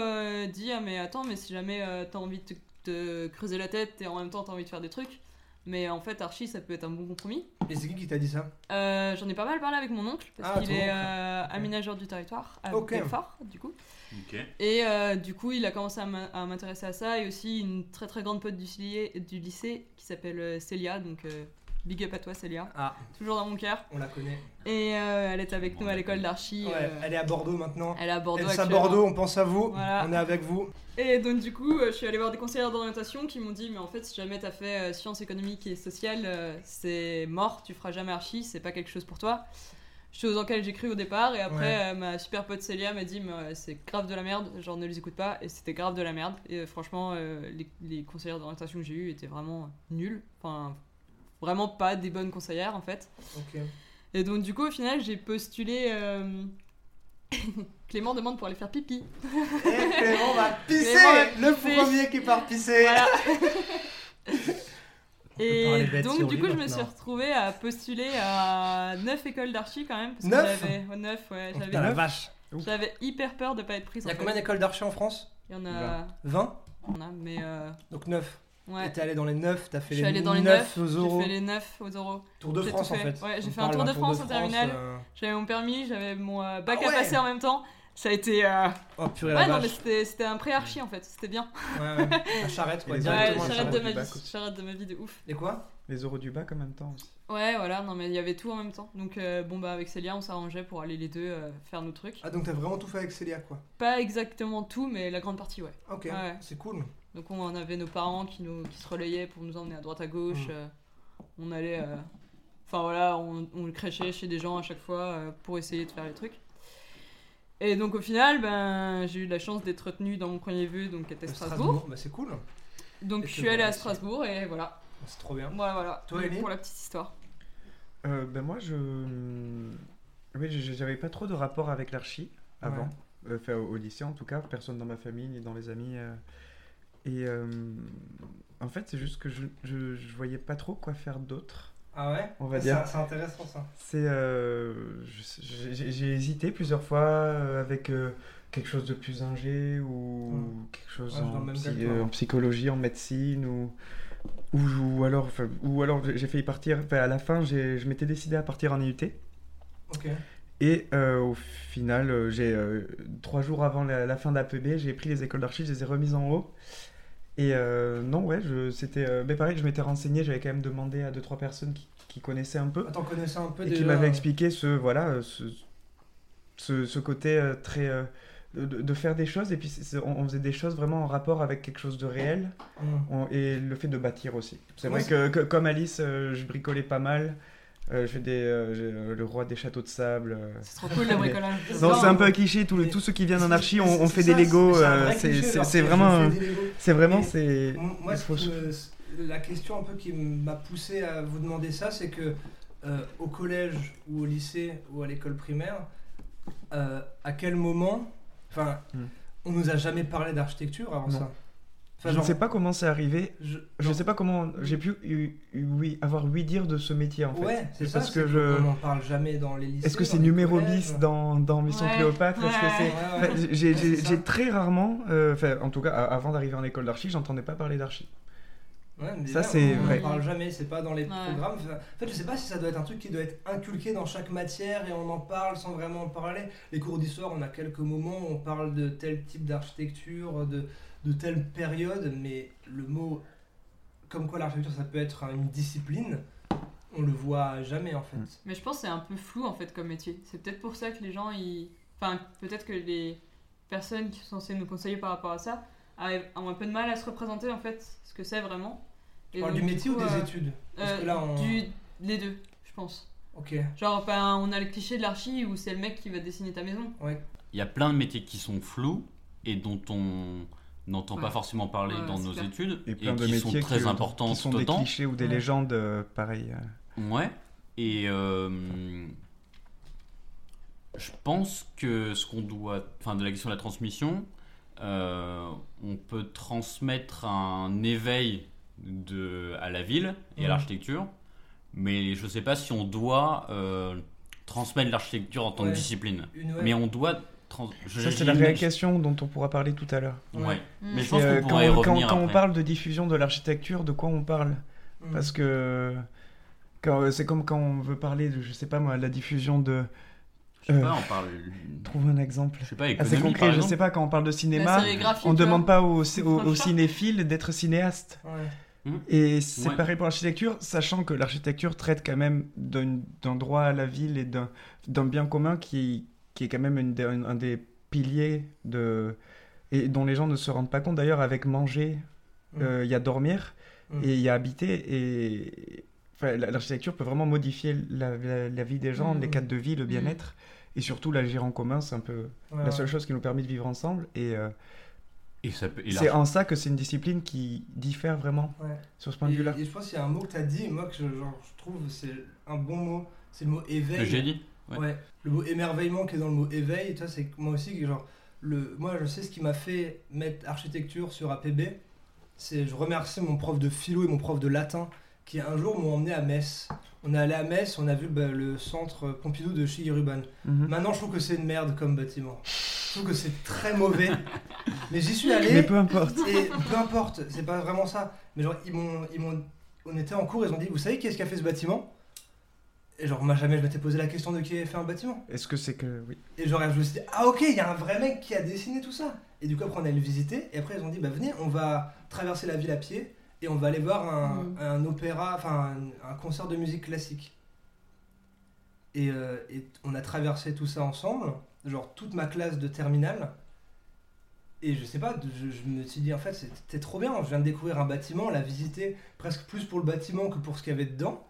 dit ah mais attends mais si jamais t'as envie de te, te creuser la tête et en même temps t'as envie de faire des trucs. Mais en fait Archie ça peut être un bon compromis. Et c'est qui qui t'a dit ça? Euh, J'en ai pas mal parlé avec mon oncle parce Ah, qu'il est euh, aménageur du territoire à Ok. Belfort du coup. Et euh, du coup il a commencé à à m'intéresser à ça et aussi une très très grande pote du, lycée- du lycée qui s'appelle euh, Célia donc euh, big up à toi Célia. Ah, Toujours dans mon cœur. on la connaît. Et euh, elle est avec nous à l'école. Ouais, euh, elle est à Bordeaux maintenant. elle est à Bordeaux Elsa actuellement. Bordeaux, on pense à vous. Voilà. On est avec vous. Et donc du coup, euh, je suis allée voir des conseillères d'orientation qui m'ont dit mais en fait si jamais t'as fait euh, sciences économiques et sociales, euh, c'est mort, tu feras jamais archi, c'est pas quelque chose pour toi. Chose en laquelle j'ai cru au départ et après Ouais. euh, ma super pote Célia m'a dit c'est grave de la merde, genre ne les écoute pas et c'était grave de la merde et euh, franchement euh, les, les conseillères d'orientation que j'ai eues étaient vraiment nulles, enfin vraiment pas des bonnes conseillères en fait. Et donc du coup au final j'ai postulé <laughs> Clément demande pour aller faire pipi. Et Clément va pisser Clément Le pisser. premier qui part pisser Voilà. <laughs> Et donc, du coup, je me suis retrouvée à postuler à 9 écoles d'archi quand même. Parce que Neuf j'avais- ouais, 9, ouais. Oh, J'avais la vache j'avais hyper peur de pas être prise. Il y a en combien d'écoles d'archi en France? Il y en a. 20 il y en a, mais. euh, Donc 9. ouais. Et t'es allé dans les 9, t'as fait Je suis les allée dans les 9 9. aux euros. J'ai fait les 9 aux euros. Tour de France en fait. Ouais, j'ai On fait un Tour de France en terminale. euh, J'avais mon permis, j'avais mon euh, bac Ah ouais à passer en même temps. Ça a été. euh, Oh purée Ouais, la non, mais vache. c'était c'était un pré-archi en fait. C'était bien. Ouais, ouais. La charrette quoi, directement Ouais, la j'arrête charrette de ma vie. J'arrête de ma vie de ouf. Et quoi? Les euros du bac en même temps aussi. Ouais, voilà, non, mais il y avait tout en même temps. Donc, euh, bon, bah, avec Célia, on s'arrangeait pour aller les deux euh, faire nos trucs. Ah donc t'as vraiment tout fait avec Célia quoi. Pas exactement tout, mais la grande partie, ouais. Ok, Ouais. c'est cool. Donc, on avait nos parents qui, nous, qui se relayaient pour nous emmener à droite à gauche. Mm. euh, on allait. euh, Enfin, voilà, on, on crachait chez des gens à chaque fois euh, pour essayer de faire les trucs. Et donc, au final, ben, j'ai eu la chance d'être retenue dans mon premier vœu, donc qui était Strasbourg. Bah c'est cool. Donc, Et je suis allée à voilà, Strasbourg et voilà. C'est trop bien. Voilà, voilà. Toi, Donc, Pour la petite histoire. Euh, ben moi, je. Oui, je- j'avais pas trop de rapport avec l'archi avant. Euh, Enfin, au, au lycée en tout cas, personne dans ma famille ni dans les amis. euh. Et euh, en fait, c'est juste que je, je, je voyais pas trop quoi faire d'autre. Ah ouais On va C'est- dire. C'est intéressant ça. C'est, euh, j'ai hésité plusieurs fois euh, avec euh, quelque chose de plus ingé ou Hmm. quelque chose Ouais, en, psy- euh, psychologie, en médecine ou ou, ou alors, enfin, ou alors j'ai failli partir. enfin, à la fin, j'ai- je m'étais décidé à partir en IUT. Ok. Et euh, au final, euh, j'ai euh, trois jours avant la, la fin d'APB, j'ai pris les écoles d'archi, je les ai remises en haut. Et euh, non, ouais, c'était. euh, mais pareil, je m'étais renseigné, j'avais quand même demandé à deux trois personnes qui, qui connaissait un peu Attends, connaissais un peu et déjà qui m'avait expliqué ce voilà euh, ce, ce, ce côté euh, très de, de faire des choses et puis on, on faisait des choses vraiment en rapport avec quelque chose de réel on- et le fait de bâtir aussi. C'est vrai que, que- comme Alice, je bricolais pas mal. Euh, je fais des, euh, j'ai, euh, le roi des châteaux de sable. euh. C'est trop cool le bricolage. <laughs> Non, c'est un peu cliché. Tous, les- mais- tous ceux qui viennent en archi, on, fait ça, des Lego. c'est vraiment, c'est vraiment, c'est. Moi, la question un peu qui m'a poussé à vous demander ça, c'est que euh, au collège ou au lycée ou à l'école primaire, euh, à quel moment, enfin, Hmm. on nous a jamais parlé d'architecture avant Non. ça? Enfin, Je ne genre, sais pas comment c'est arrivé. je- Je genre, sais pas comment j'ai pu eu- eu- oui, avoir oui dire de ce métier en fait. Ouais, c'est. Parce que je. On n'en parle jamais dans les lycées. Est-ce que c'est numéro collèges. 10 dans, dans Mission Ouais, Cléopâtre? Est-ce que c'est. J'ai- très rarement, euh, en tout cas, avant d'arriver en école d'archi, j'entendais pas parler d'archi. Ouais, Ça, c'est on vrai. n'en parle jamais, c'est pas dans les Ouais. programmes. En fait, je sais pas si ça doit être un truc qui doit être inculqué dans chaque matière et on en parle sans vraiment en parler. Les cours d'histoire, on a quelques moments où on parle de tel type d'architecture, de, de telle période, mais le mot comme quoi l'architecture ça peut être une discipline, on le voit jamais en fait. Mais je pense que c'est un peu flou en fait comme métier. C'est peut-être pour ça que les gens, ils... enfin peut-être que les personnes qui sont censées nous conseiller par rapport à ça ont un peu de mal à se représenter en fait ce que c'est vraiment. Et parles donc, du métier coup, ou des euh, études Parce euh, que là, on... du... Les deux, je pense. Ok. Genre, ben, on a le cliché de l'archi où c'est le mec qui va dessiner ta maison. Il y a plein de métiers qui sont flous et dont on n'entend pas Ouais. forcément parler Ouais, dans nos clair. études Et et, plein de qui métiers sont très qui, importants qui sont tout des autant. clichés ou des Ouais. légendes euh, pareilles. euh. Ouais. Et euh, je pense que ce qu'on doit, enfin, de la question de la transmission, euh, on peut transmettre un éveil de, à la ville et à Mhm. l'architecture, mais je sais pas si on doit euh, transmettre l'architecture en tant Ouais. que discipline. Mais on doit. trans- je- Ça, c'est la réquestion dont on pourra parler tout à l'heure. Ouais. Ouais. Mm. Mais je pense euh, qu'on quand, y quand- revenir quand on parle de diffusion de l'architecture, de quoi on parle? Mm. Parce que quand- euh, c'est comme quand on veut parler de, je sais pas moi, la diffusion de. Je sais euh, pas, on parle. Trouve un exemple. Je sais pas, Assez économie, concret, par je sais pas, quand on parle de cinéma, on tu demande pas aux, aux, aux cinéphiles d'être cinéastes. Ouais. Et c'est Ouais. pareil pour l'architecture, sachant que l'architecture traite quand même d'un droit à la ville et d'un bien commun qui, qui est quand même une un, un des piliers de, et dont les gens ne se rendent pas compte. D'ailleurs, avec manger, Mm. euh, il y a dormir Mm. et il y a habiter. Et enfin, la- l'architecture peut vraiment modifier la, la- la vie des gens, les cadres de vie, le bien-être. Et surtout, l'agir en commun, c'est un peu Ouais, la ouais. seule chose qui nous permet de vivre ensemble. Et euh, Et ça peut- et c'est en ça que c'est une discipline qui diffère vraiment Ouais. sur ce point de vue-là. Et, et je pense qu'il y a un mot que tu as dit, moi que je, genre, je trouve c'est un bon mot, c'est le mot éveil. que j'ai dit. Ouais. Ouais. Le mot émerveillement qui est dans le mot éveil, tu vois, c'est moi aussi que genre le moi je sais ce qui m'a fait mettre architecture sur APB, c'est je remercie mon prof de philo et mon prof de latin qui un jour m'ont emmené à Metz. On est allé à Metz, on a vu bah, le centre Pompidou de Chigiruban. Mhm. Maintenant, je trouve que c'est une merde comme bâtiment. Je trouve que c'est très mauvais. <laughs> Mais j'y suis allé. Mais peu importe. Et peu importe, c'est pas vraiment ça. Mais genre, ils m'ont, ils m'ont, on était en cours, ils ont dit, vous savez qui est-ce qui a fait ce bâtiment? Et genre, moi jamais je m'étais posé la question de qui a fait un bâtiment. Est-ce que c'est que. Oui. Et genre, je me suis dit, ah ok, il y a un vrai mec qui a dessiné tout ça. Et du coup, après, on allait le visiter. Et après, ils ont dit, bah venez, on va traverser la ville à pied et on va aller voir un, Mm. un opéra, enfin un, un concert de musique classique. Et, euh, et on a traversé tout ça ensemble, genre toute ma classe de terminale. Et je sais pas, je, je me suis dit en fait c'était trop bien, je viens de découvrir un bâtiment, l'a visité presque plus pour le bâtiment que pour ce qu'il y avait dedans.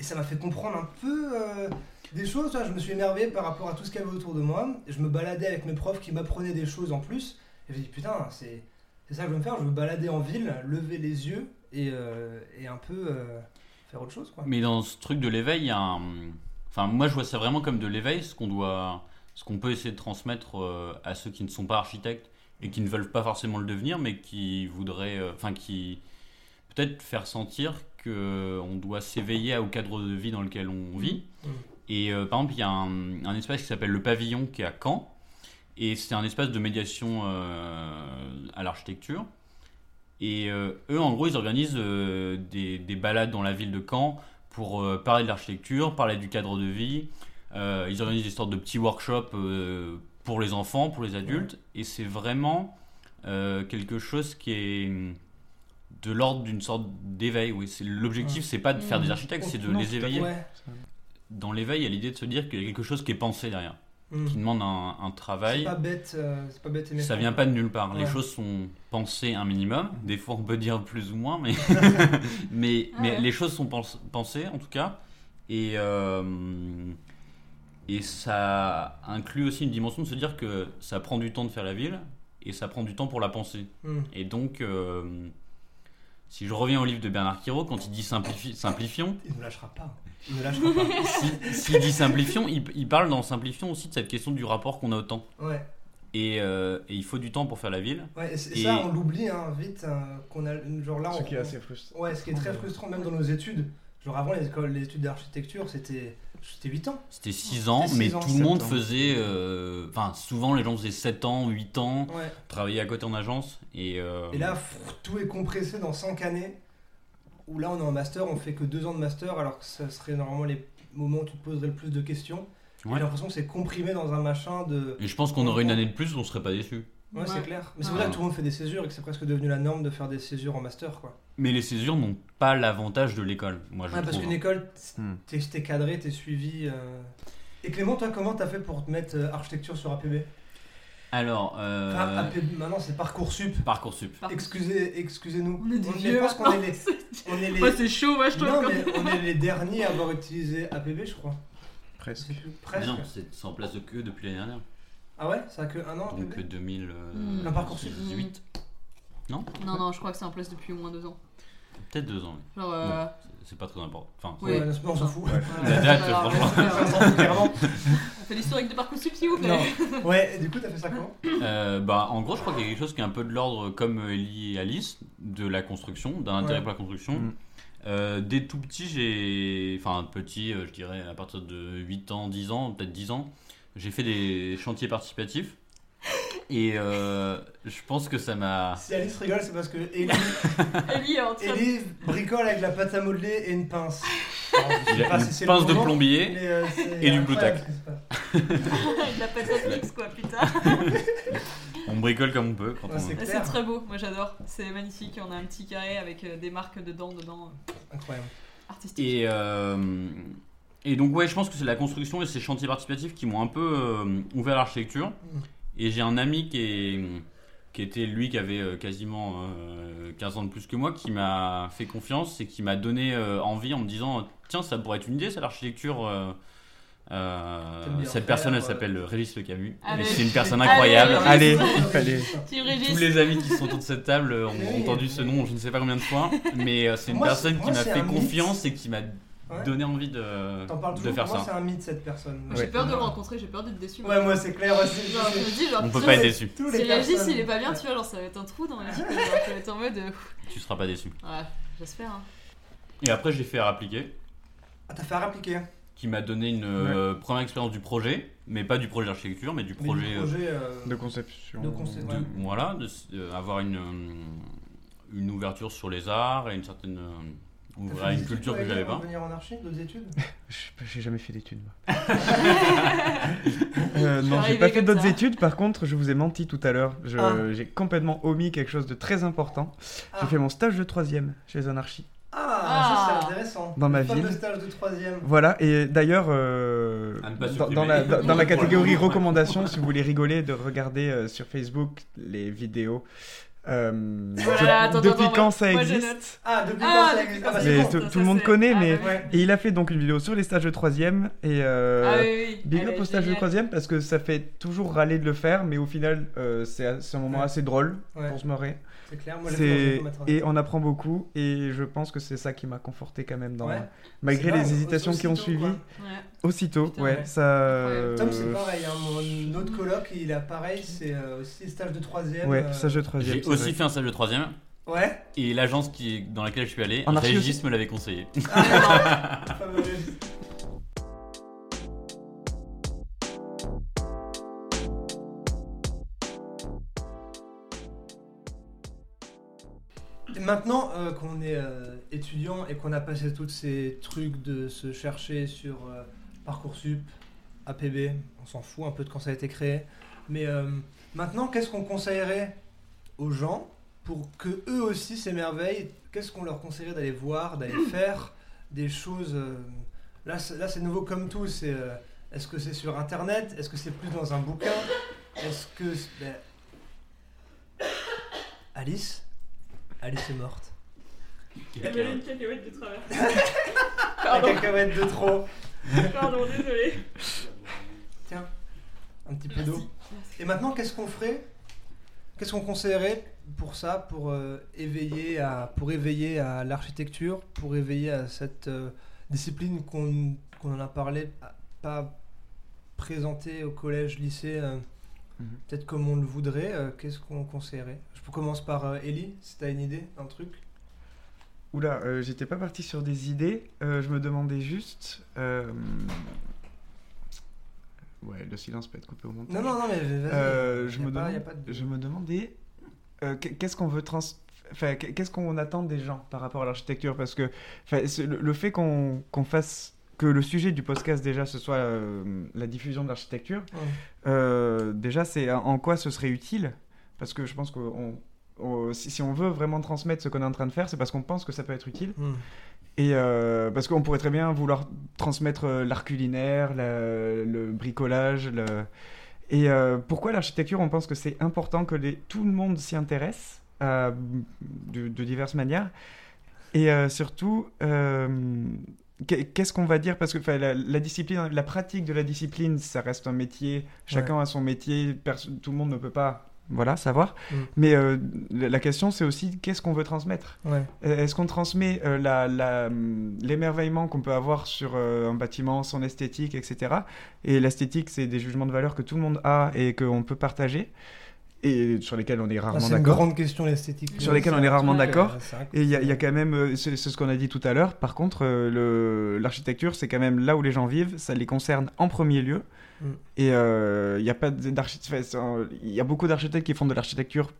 Et ça m'a fait comprendre un peu euh, des choses, je me suis émerveillé par rapport à tout ce qu'il y avait autour de moi. Je me baladais avec mes profs qui m'apprenaient des choses en plus. Et je me dis putain, c'est c'est ça que je veux me faire, je veux me balader en ville, lever les yeux et, euh, et un peu euh, faire autre chose quoi. Mais dans ce truc de l'éveil, il y a un. Enfin, moi, je vois ça vraiment comme de l'éveil, ce qu'on doit, ce qu'on peut essayer de transmettre euh, à ceux qui ne sont pas architectes et qui ne veulent pas forcément le devenir, mais qui voudraient, enfin, qui peut-être faire sentir que on doit s'éveiller au cadre de vie dans lequel on vit. Mhm. Et par exemple, il y a un, un espace qui s'appelle le Pavillon qui est à Caen, et c'est un espace de médiation euh, à l'architecture. Et euh, eux, en gros, ils organisent euh, des, des balades dans la ville de Caen pour parler de l'architecture, parler du cadre de vie. Ils organisent des sortes de petits workshops pour les enfants, pour les adultes. Et c'est vraiment quelque chose qui est de l'ordre d'une sorte d'éveil. Oui, c'est l'objectif, c'est pas de faire des architectes, c'est de Non, les éveiller. Ouais. Dans l'éveil, il y a l'idée de se dire qu'il y a quelque chose qui est pensé derrière, Mm. qui demande un, un C'est travail. pas bête, euh, c'est pas bête et. Ça vient pas de nulle part. Les choses sont pensées un minimum. Des fois, on peut dire plus ou moins, mais, <laughs> <laughs> mais, Ah mais les choses sont pens- pensées en tout cas. Et, euh, et ça inclut aussi une dimension de se dire que ça prend du temps de faire la ville et ça prend du temps pour la penser. Mm. Et donc, euh, si je reviens au livre de Bernard Quiraud, quand il dit simplifi- simplifions, Il ne lâchera pas. Il ne lâchera <laughs> pas. si- s'il dit simplifions, il, il parle dans simplifions aussi de cette question du rapport qu'on a au temps. Ouais. Et, euh, et il faut du temps pour faire la ville. Ouais, et, ça, on l'oublie hein, vite. hein, qu'on a, genre là, Ce on- qui est assez frustrant. Ouais, ce qui est très frustrant, même dans nos études. Genre avant, les, écoles, les études d'architecture, c'était c'était 8 ans. C'était 6 ans, mais six ans, tout le monde ans. faisait. euh, Enfin, souvent les gens faisaient 7 ans, 8 ans, Ouais. travaillaient à côté en agence. Et, euh, Et là, pff, tout est compressé dans 5 années. Où là, on est en master, on fait que 2 ans de master, alors que ça serait normalement les moments où tu te poserais le plus de questions. Ouais. J'ai l'impression que c'est comprimé dans un machin de. et je pense qu'on aurait une année de plus, on serait pas déçu. Ouais, Ouais. c'est clair. Mais c'est ça que tout le monde fait des césures et que c'est presque devenu la norme de faire des césures en master, quoi. Mais les césures n'ont pas l'avantage de l'école, moi je Ouais, parce qu'une école, Hmm. t'es t'es cadré, t'es suivi. euh. Et Clément, toi, comment t'as fait pour te mettre euh, architecture sur APB Alors, euh, Enfin, APB, maintenant c'est Parcoursup. Parcoursup. Par- Excusez, excusez-nous. On est des je vieux. pense qu'on est les, <laughs> on est les, Ouais, c'est chaud, moi je trouve. non, quand- mais on est les <laughs> derniers à avoir utilisé APB, je crois. Presque. Presque. Non, c'est c'est en place de que depuis l'année dernière. Ah ouais, ça a que un an Donc euh, Hmm. Un Parcoursup. 2018. Non, non, je crois que c'est en place depuis au moins deux ans. Peut-être 2 ans, oui. Genre. Euh... C'est- pas très important. Enfin, Oui. Ouais, on s'en fout. La date, Alors, franchement. <laughs> ouais, On <laughs> c'est s'en ça. fout clairement. On fait l'historique de Parcoursup s'il vous plaît. Non. Ouais, et du coup, t'as fait ça comment <coughs> Euh, bah, en gros, je crois qu'il y a quelque chose qui est un peu de l'ordre, comme Ellie et Alice, de la construction, d'un intérêt Ouais. pour la construction. Mm. Euh, dès tout petit, j'ai. Enfin, petit, euh, je dirais à partir de 8 ans, 10 ans, peut-être 10 ans, j'ai fait des chantiers participatifs. Et euh, je pense que ça m'a. Si Alice rigole, c'est parce que Ellie, Ellie <laughs> est en train de- Ellie bricole avec la pâte à modeler et une pince. Alors, je sais Il y a pas une si c'est le pince de moment, plombier mais, euh, c'est et du incroyable Blu-Tack. ce qui se passe. <laughs> Avec la patate mix quoi, putain. <laughs> On bricole comme on peut quand Ouais, on. c'est C'est clair. très beau, moi j'adore. C'est magnifique. On a un petit carré avec euh, des marques dedans, dedans, euh, Incroyable. artistiques. Et, euh, et donc, ouais, je pense que c'est la construction et ces chantiers participatifs qui m'ont un peu euh, ouvert l'architecture. Mm. Et j'ai un ami qui, est, qui était lui qui avait euh, quasiment euh, 15 ans de plus que moi, qui m'a fait confiance et qui m'a donné euh, envie en me disant Tiens, ça pourrait être une idée, ça, l'architecture. euh, euh, cette personne, faire, elle euh, s'appelle Régis Le Camus. Allez. Et C'est une personne Allez. incroyable. Allez, Allez. il fallait. Team Tous les amis qui sont autour de cette table ont entendu ce nom, je ne sais pas combien de fois, mais c'est une Moi, personne c'est- qui moi, m'a fait un mythe. confiance et qui m'a Ouais. donné envie de, T'en parles de toujours. faire Pour moi, ça. c'est un mythe cette personne. J'ai Ouais. peur de le rencontrer, j'ai peur d'être déçu. Ouais, moi c'est clair. ouais, c'est- Genre, je me c'est- dis, genre, On peut pas être déçu. tous les Si Régis personnes- il est pas bien, tu vois, genre ça va être un trou dans l'équipe. genre, tu vas être en mode. euh, Tu seras pas déçu. Ouais, j'espère. Hein. Et après, j'ai fait à appliquer, Ah, t'as fait à répliquer. qui m'a donné une euh, première expérience du projet, mais pas du projet d'architecture, mais du Mais projet. du euh, projet. euh, De conception. De concept, de- ouais. voilà, de, euh, avoir une, euh, une ouverture sur les arts et une certaine. euh, ouvrir à une culture que j'avais pas. de venir en archi, d'autres études <laughs> Je- J'ai jamais fait d'études. moi. <laughs> Euh, non, j'ai pas fait d'autres études. Par contre, je vous ai menti tout à l'heure. Je- Ah. J'ai complètement omis quelque chose de très important. Ah. J'ai fait mon stage de troisième chez Anarchie. Ah, Ah. ça c'est intéressant. Dans ma Le fameux ville. stage de troisième. Voilà, et d'ailleurs, euh, À ne pas dans, supprimer. dans la, dans- dans la Pour le catégorie recommandations, si vous voulez rigoler, de regarder euh, sur Facebook les vidéos. Euh, Voilà, je- attends, depuis attends, quand moi- ça moi, existe Ah, depuis Ah, quand ça existe quand Ah, bah, Mais bon. tout, ça, tout le monde connaît, ah, mais bah. Ouais. et il a fait donc une vidéo sur les stages de troisième et euh, Ah oui, oui. Big up est au stage de troisième parce que ça fait toujours râler de le faire, mais au final, euh, c'est un moment Ouais. assez drôle Ouais. pour se marrer. C'est clair, moi C'est-. Et on apprend beaucoup, et je pense que c'est ça qui m'a conforté quand même dans. Ouais. Malgré les hésitations qui ont suivi. Ouais. aussitôt, Putain, ouais, ouais. ça. Tom, c'est pareil, hein, mon autre coloc, il a pareil, c'est euh, aussi stage de troisième. Ouais, euh, stage de troisième. J'ai c'est aussi vrai. fait un stage de troisième, Ouais. et l'agence qui, dans laquelle je suis allé, En Régis me l'avait conseillé. <laughs> Et maintenant euh, qu'on est euh, étudiant et qu'on a passé tous ces trucs de se chercher sur euh, Parcoursup, APB, on s'en fout un peu de quand ça a été créé. Mais maintenant, qu'est-ce qu'on conseillerait aux gens pour que eux aussi s'émerveillent, qu'est-ce qu'on leur conseillerait d'aller voir, d'aller <coughs> faire des choses Là, c'est- là c'est nouveau comme tout. C'est est-ce que c'est sur Internet? Est-ce que c'est plus dans un bouquin? Est-ce que ben, <coughs> Alice? Alice est morte. une cacahuète de travers. <laughs> La Pardon, cacahuète de trop. pardon, désolé. Tiens, un petit peu d'eau. Et maintenant, qu'est-ce qu'on ferait? Qu'est-ce qu'on conseillerait pour ça, pour euh, éveiller à, pour éveiller à l'architecture, pour éveiller à cette euh, discipline qu'on qu'on en a parlé, pas présentée au collège, lycée, euh, Mhm. peut-être comme on le voudrait. euh, Qu'est-ce qu'on conseillerait? Je commence par euh, Ellie, si t'as une idée, un truc. Oula, euh, j'étais pas parti sur des idées. euh, je me demandais juste. euh, Ouais, le silence peut être coupé au montage. Non, non, non, mais. Euh, je, me pas- demande- de- je me demandais euh, qu- qu'est-ce qu'on veut trans... Enfin, qu- qu'est-ce qu'on attend des gens par rapport à l'architecture? Parce que le, le fait qu'on qu'on fasse que le sujet du podcast déjà ce soit euh, la diffusion de l'architecture, Ouais. euh, déjà c'est en- quoi ce serait utile? Parce que je pense que on- on- si, si on veut vraiment transmettre ce qu'on est en train de faire, c'est parce qu'on pense que ça peut être utile. Hmm. Et euh, parce qu'on pourrait très bien vouloir transmettre l'art culinaire, la- le bricolage. le- Et pourquoi l'architecture On pense que c'est important que les- tout le monde s'y intéresse de, de diverses manières. Et euh, surtout, euh, qu'est-ce qu'on va dire? Parce que la, la discipline, la pratique de la discipline, ça reste un métier. Chacun a son métier. tout le monde ne peut pas. Voilà, savoir. Mm. Mais euh, la question, c'est aussi qu'est-ce qu'on veut transmettre? Ouais. euh, Est-ce qu'on transmet euh, la- la, hum, l'émerveillement qu'on peut avoir sur euh, un bâtiment, son esthétique, etc. Et l'esthétique, c'est des jugements de valeur que tout le monde a et qu'on peut partager et sur lesquels on est Ah, rarement c'est une d'accord. grande question l'esthétique. Sur lesquels on est rarement d'accord. que Et il y, a- y quand même, euh, c'est ce qu'on a dit tout à l'heure, par contre, euh, l'architecture, c'est quand même là où les gens vivent, ça les concerne en premier lieu. Mm. Et euh, il y a pas d'architecte, il y a beaucoup d'architectes qui font de l'architecture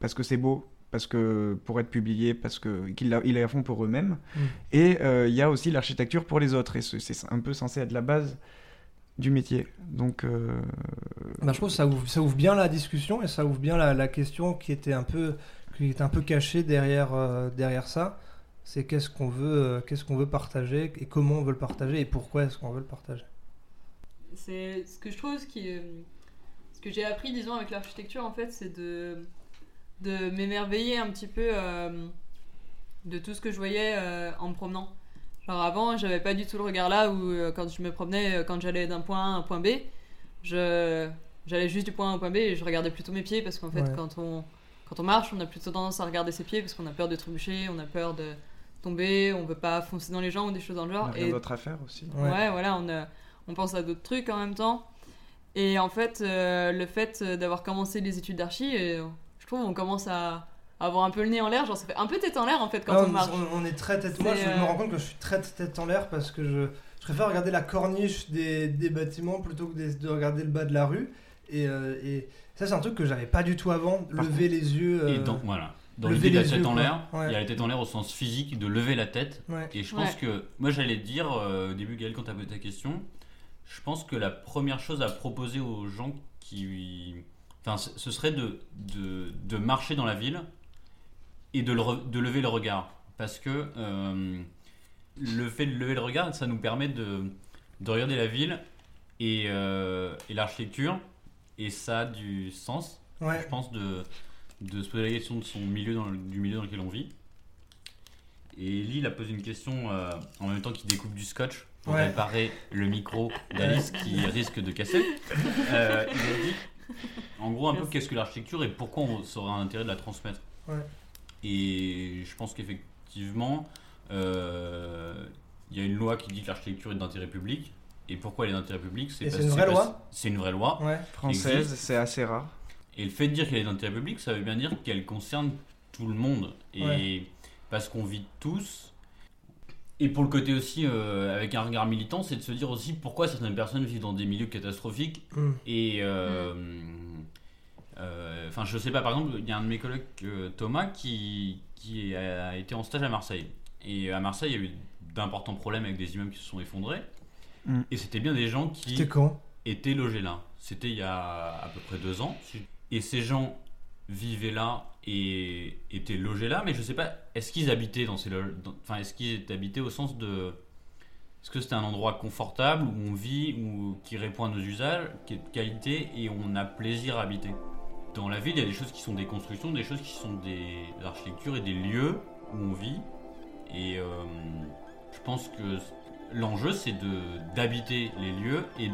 parce que c'est beau, parce que pour être publié, parce que qu'ils la, ils la font pour eux-mêmes. Mm. Et euh, il y a aussi l'architecture pour les autres, et ce- c'est un peu censé être la base du métier. Donc, euh, Bah, je trouve que ça ouvre, ça ouvre bien la discussion et ça ouvre bien la, la question qui était un peu, qui était un peu cachée derrière, euh, derrière ça. C'est qu'est-ce qu'on veut, euh, qu'est-ce qu'on veut partager et comment on veut le partager et pourquoi est-ce qu'on veut le partager. C'est ce que je trouve, ce, qui, ce que j'ai appris, disons, avec l'architecture, en fait, c'est de, de m'émerveiller un petit peu euh, de tout ce que je voyais euh, en me promenant. Genre avant, j'avais pas du tout le regard là où euh, quand je me promenais, euh, quand j'allais d'un point A à un point B, je j'allais juste du point A au point B et je regardais plutôt mes pieds parce qu'en fait, Ouais. quand on quand on marche, on a plutôt tendance à regarder ses pieds parce qu'on a peur de trébucher, on a peur de tomber, on veut pas foncer dans les gens ou des choses dans le on genre. a rien Et d'autre à faire aussi. Ouais. Ouais, voilà, on, a- on pense à d'autres trucs en même temps. Et en fait, euh, le fait euh, d'avoir commencé les études d'archi, euh, je trouve on commence à avoir un peu le nez en l'air. Genre, ça fait un peu tête en l'air en fait quand Ah, on marche. on, on est très tête. Moi, je me euh, rends compte que je suis très tête en l'air parce que je, je préfère regarder la corniche des, des bâtiments plutôt que des- de regarder le bas de la rue. Et, euh, et ça, c'est un truc que j'avais pas du tout avant. Par lever les yeux. euh, Et dans, voilà. Dans lever l'idée de la tête yeux, en l'air, Ouais. il y a la tête en l'air au sens physique de lever la tête. ouais. Et je pense Ouais. que, moi j'allais te dire euh, au début, Gaël, quand tu as posé ta question, je pense que la première chose à proposer aux gens qui. Enfin, ce ce serait de, de, de marcher dans la ville et de, le re- de lever le regard. Parce que euh, le fait de lever le regard, ça nous permet de, de regarder la ville et, euh, et l'architecture, et ça a du sens Ouais. je pense, de, de se poser la question de son milieu dans le- du milieu dans lequel on vit. Et Lille a posé une question euh, en même temps qu'il découpe du scotch pour Ouais. réparer le micro d'Alice qui <laughs> risque de casser. Il a dit, en gros, un peu qu'est-ce que l'architecture et pourquoi on aurait un intérêt de la transmettre? Ouais. Et je pense qu'effectivement, euh, il y a une loi qui dit que l'architecture est d'intérêt public. Et pourquoi elle est d'intérêt public c'est parce- une vraie loi? C'est une vraie loi. Française, c'est assez rare. Et le fait de dire qu'elle est d'intérêt public, ça veut bien dire qu'elle concerne tout le monde. Et Ouais. parce qu'on vit tous. Et pour le côté aussi, euh, avec un regard militant, c'est de se dire aussi pourquoi certaines personnes vivent dans des milieux catastrophiques. Hmm. Et. euh, euh, Enfin, je sais pas, par exemple, il y a un de mes collègues, euh, Thomas, qui, qui a été en stage à Marseille. Et à Marseille, il y a eu d'importants problèmes avec des immeubles qui se sont effondrés. Mm. Et c'était bien des gens qui quand? étaient logés là. C'était il y a à peu près deux ans. Et ces gens vivaient là et étaient logés là, mais je sais pas, est-ce qu'ils habitaient dans ces loges Enfin, est-ce qu'ils habitaient au sens de. Est-ce que c'était un endroit confortable où on vit, ou qui répond à nos usages, qui est de qualité et on a plaisir à habiter? Dans la ville, il y a des choses qui sont des constructions, des choses qui sont des architectures et des lieux où on vit. Et euh, je pense que l'enjeu, c'est d'habiter les lieux et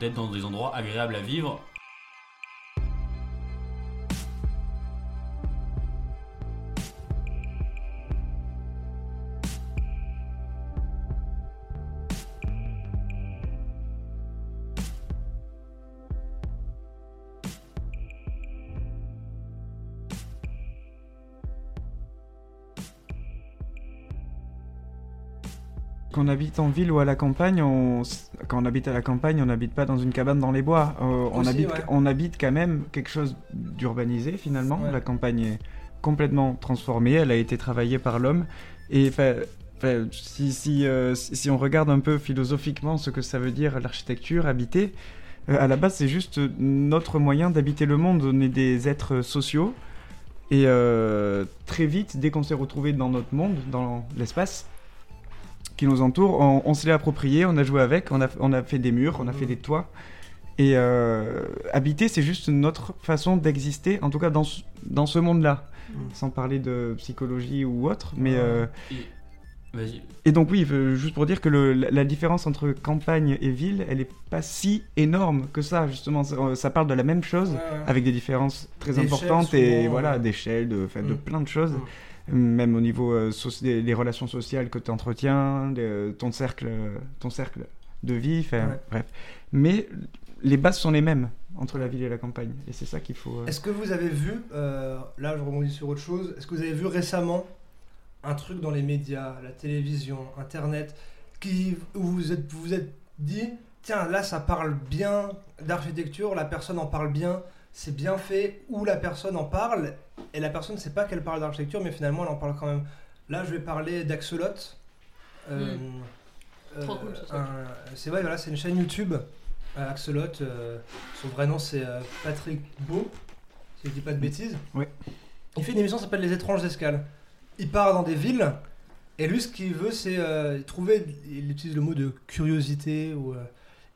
d'être dans des endroits agréables à vivre Qu'on habite en ville ou à la campagne, on... quand on habite à la campagne, on n'habite pas dans une cabane dans les bois. Euh, on, Aussi, habite, ouais. on habite quand même quelque chose d'urbanisé finalement. Ouais. La campagne est complètement transformée, elle a été travaillée par l'homme. Et si, si, euh, si si on regarde un peu philosophiquement ce que ça veut dire l'architecture, habiter, euh, à la base c'est juste notre moyen d'habiter le monde. On est des êtres sociaux. Et euh, très vite, dès qu'on s'est retrouvé dans notre monde, dans l'espace, qui nous entoure, on, on se l'est approprié, on a joué avec, on a, on a fait des murs, on a fait des toits. Et euh, habiter, c'est juste notre façon d'exister, en tout cas dans ce, dans ce monde-là, Mhm. sans parler de psychologie ou autre. Mais, Ouais. euh, et donc oui, euh, juste pour dire que le- la, la différence entre campagne et ville, elle n'est pas si énorme que ça, justement. Ça, ça parle de la même chose, Ouais, avec des différences très importantes et souvent, voilà, d'échelle, de Mm. plein de choses. Mm. Même au niveau euh, des, des relations sociales que tu entretiens, de- ton, cercle, ton cercle de vie, Ouais. bref. Mais les bases sont les mêmes entre la ville et la campagne. Et c'est ça qu'il faut. euh, Est-ce que vous avez vu, euh, là je rebondis sur autre chose, est-ce que vous avez vu récemment un truc dans les médias, la télévision, internet, qui où vous êtes, vous vous êtes dit, tiens là ça parle bien d'architecture, la personne en parle bien, c'est bien fait, ou la personne en parle, et la personne ne sait pas qu'elle parle d'architecture, mais finalement elle en parle quand même. Là je vais parler d'Axolot. Euh, Mm. Trop cool, ce truc. un- C'est vrai, voilà, c'est une chaîne YouTube, euh, Axolot. euh, son vrai nom c'est euh, Patrick Beau, si je dis pas de bêtises. Ouais. Il fait une émission qui s'appelle Les étranges escales. Il part dans des villes, et lui ce qu'il veut c'est euh, trouver, il utilise le mot de curiosité, ou euh,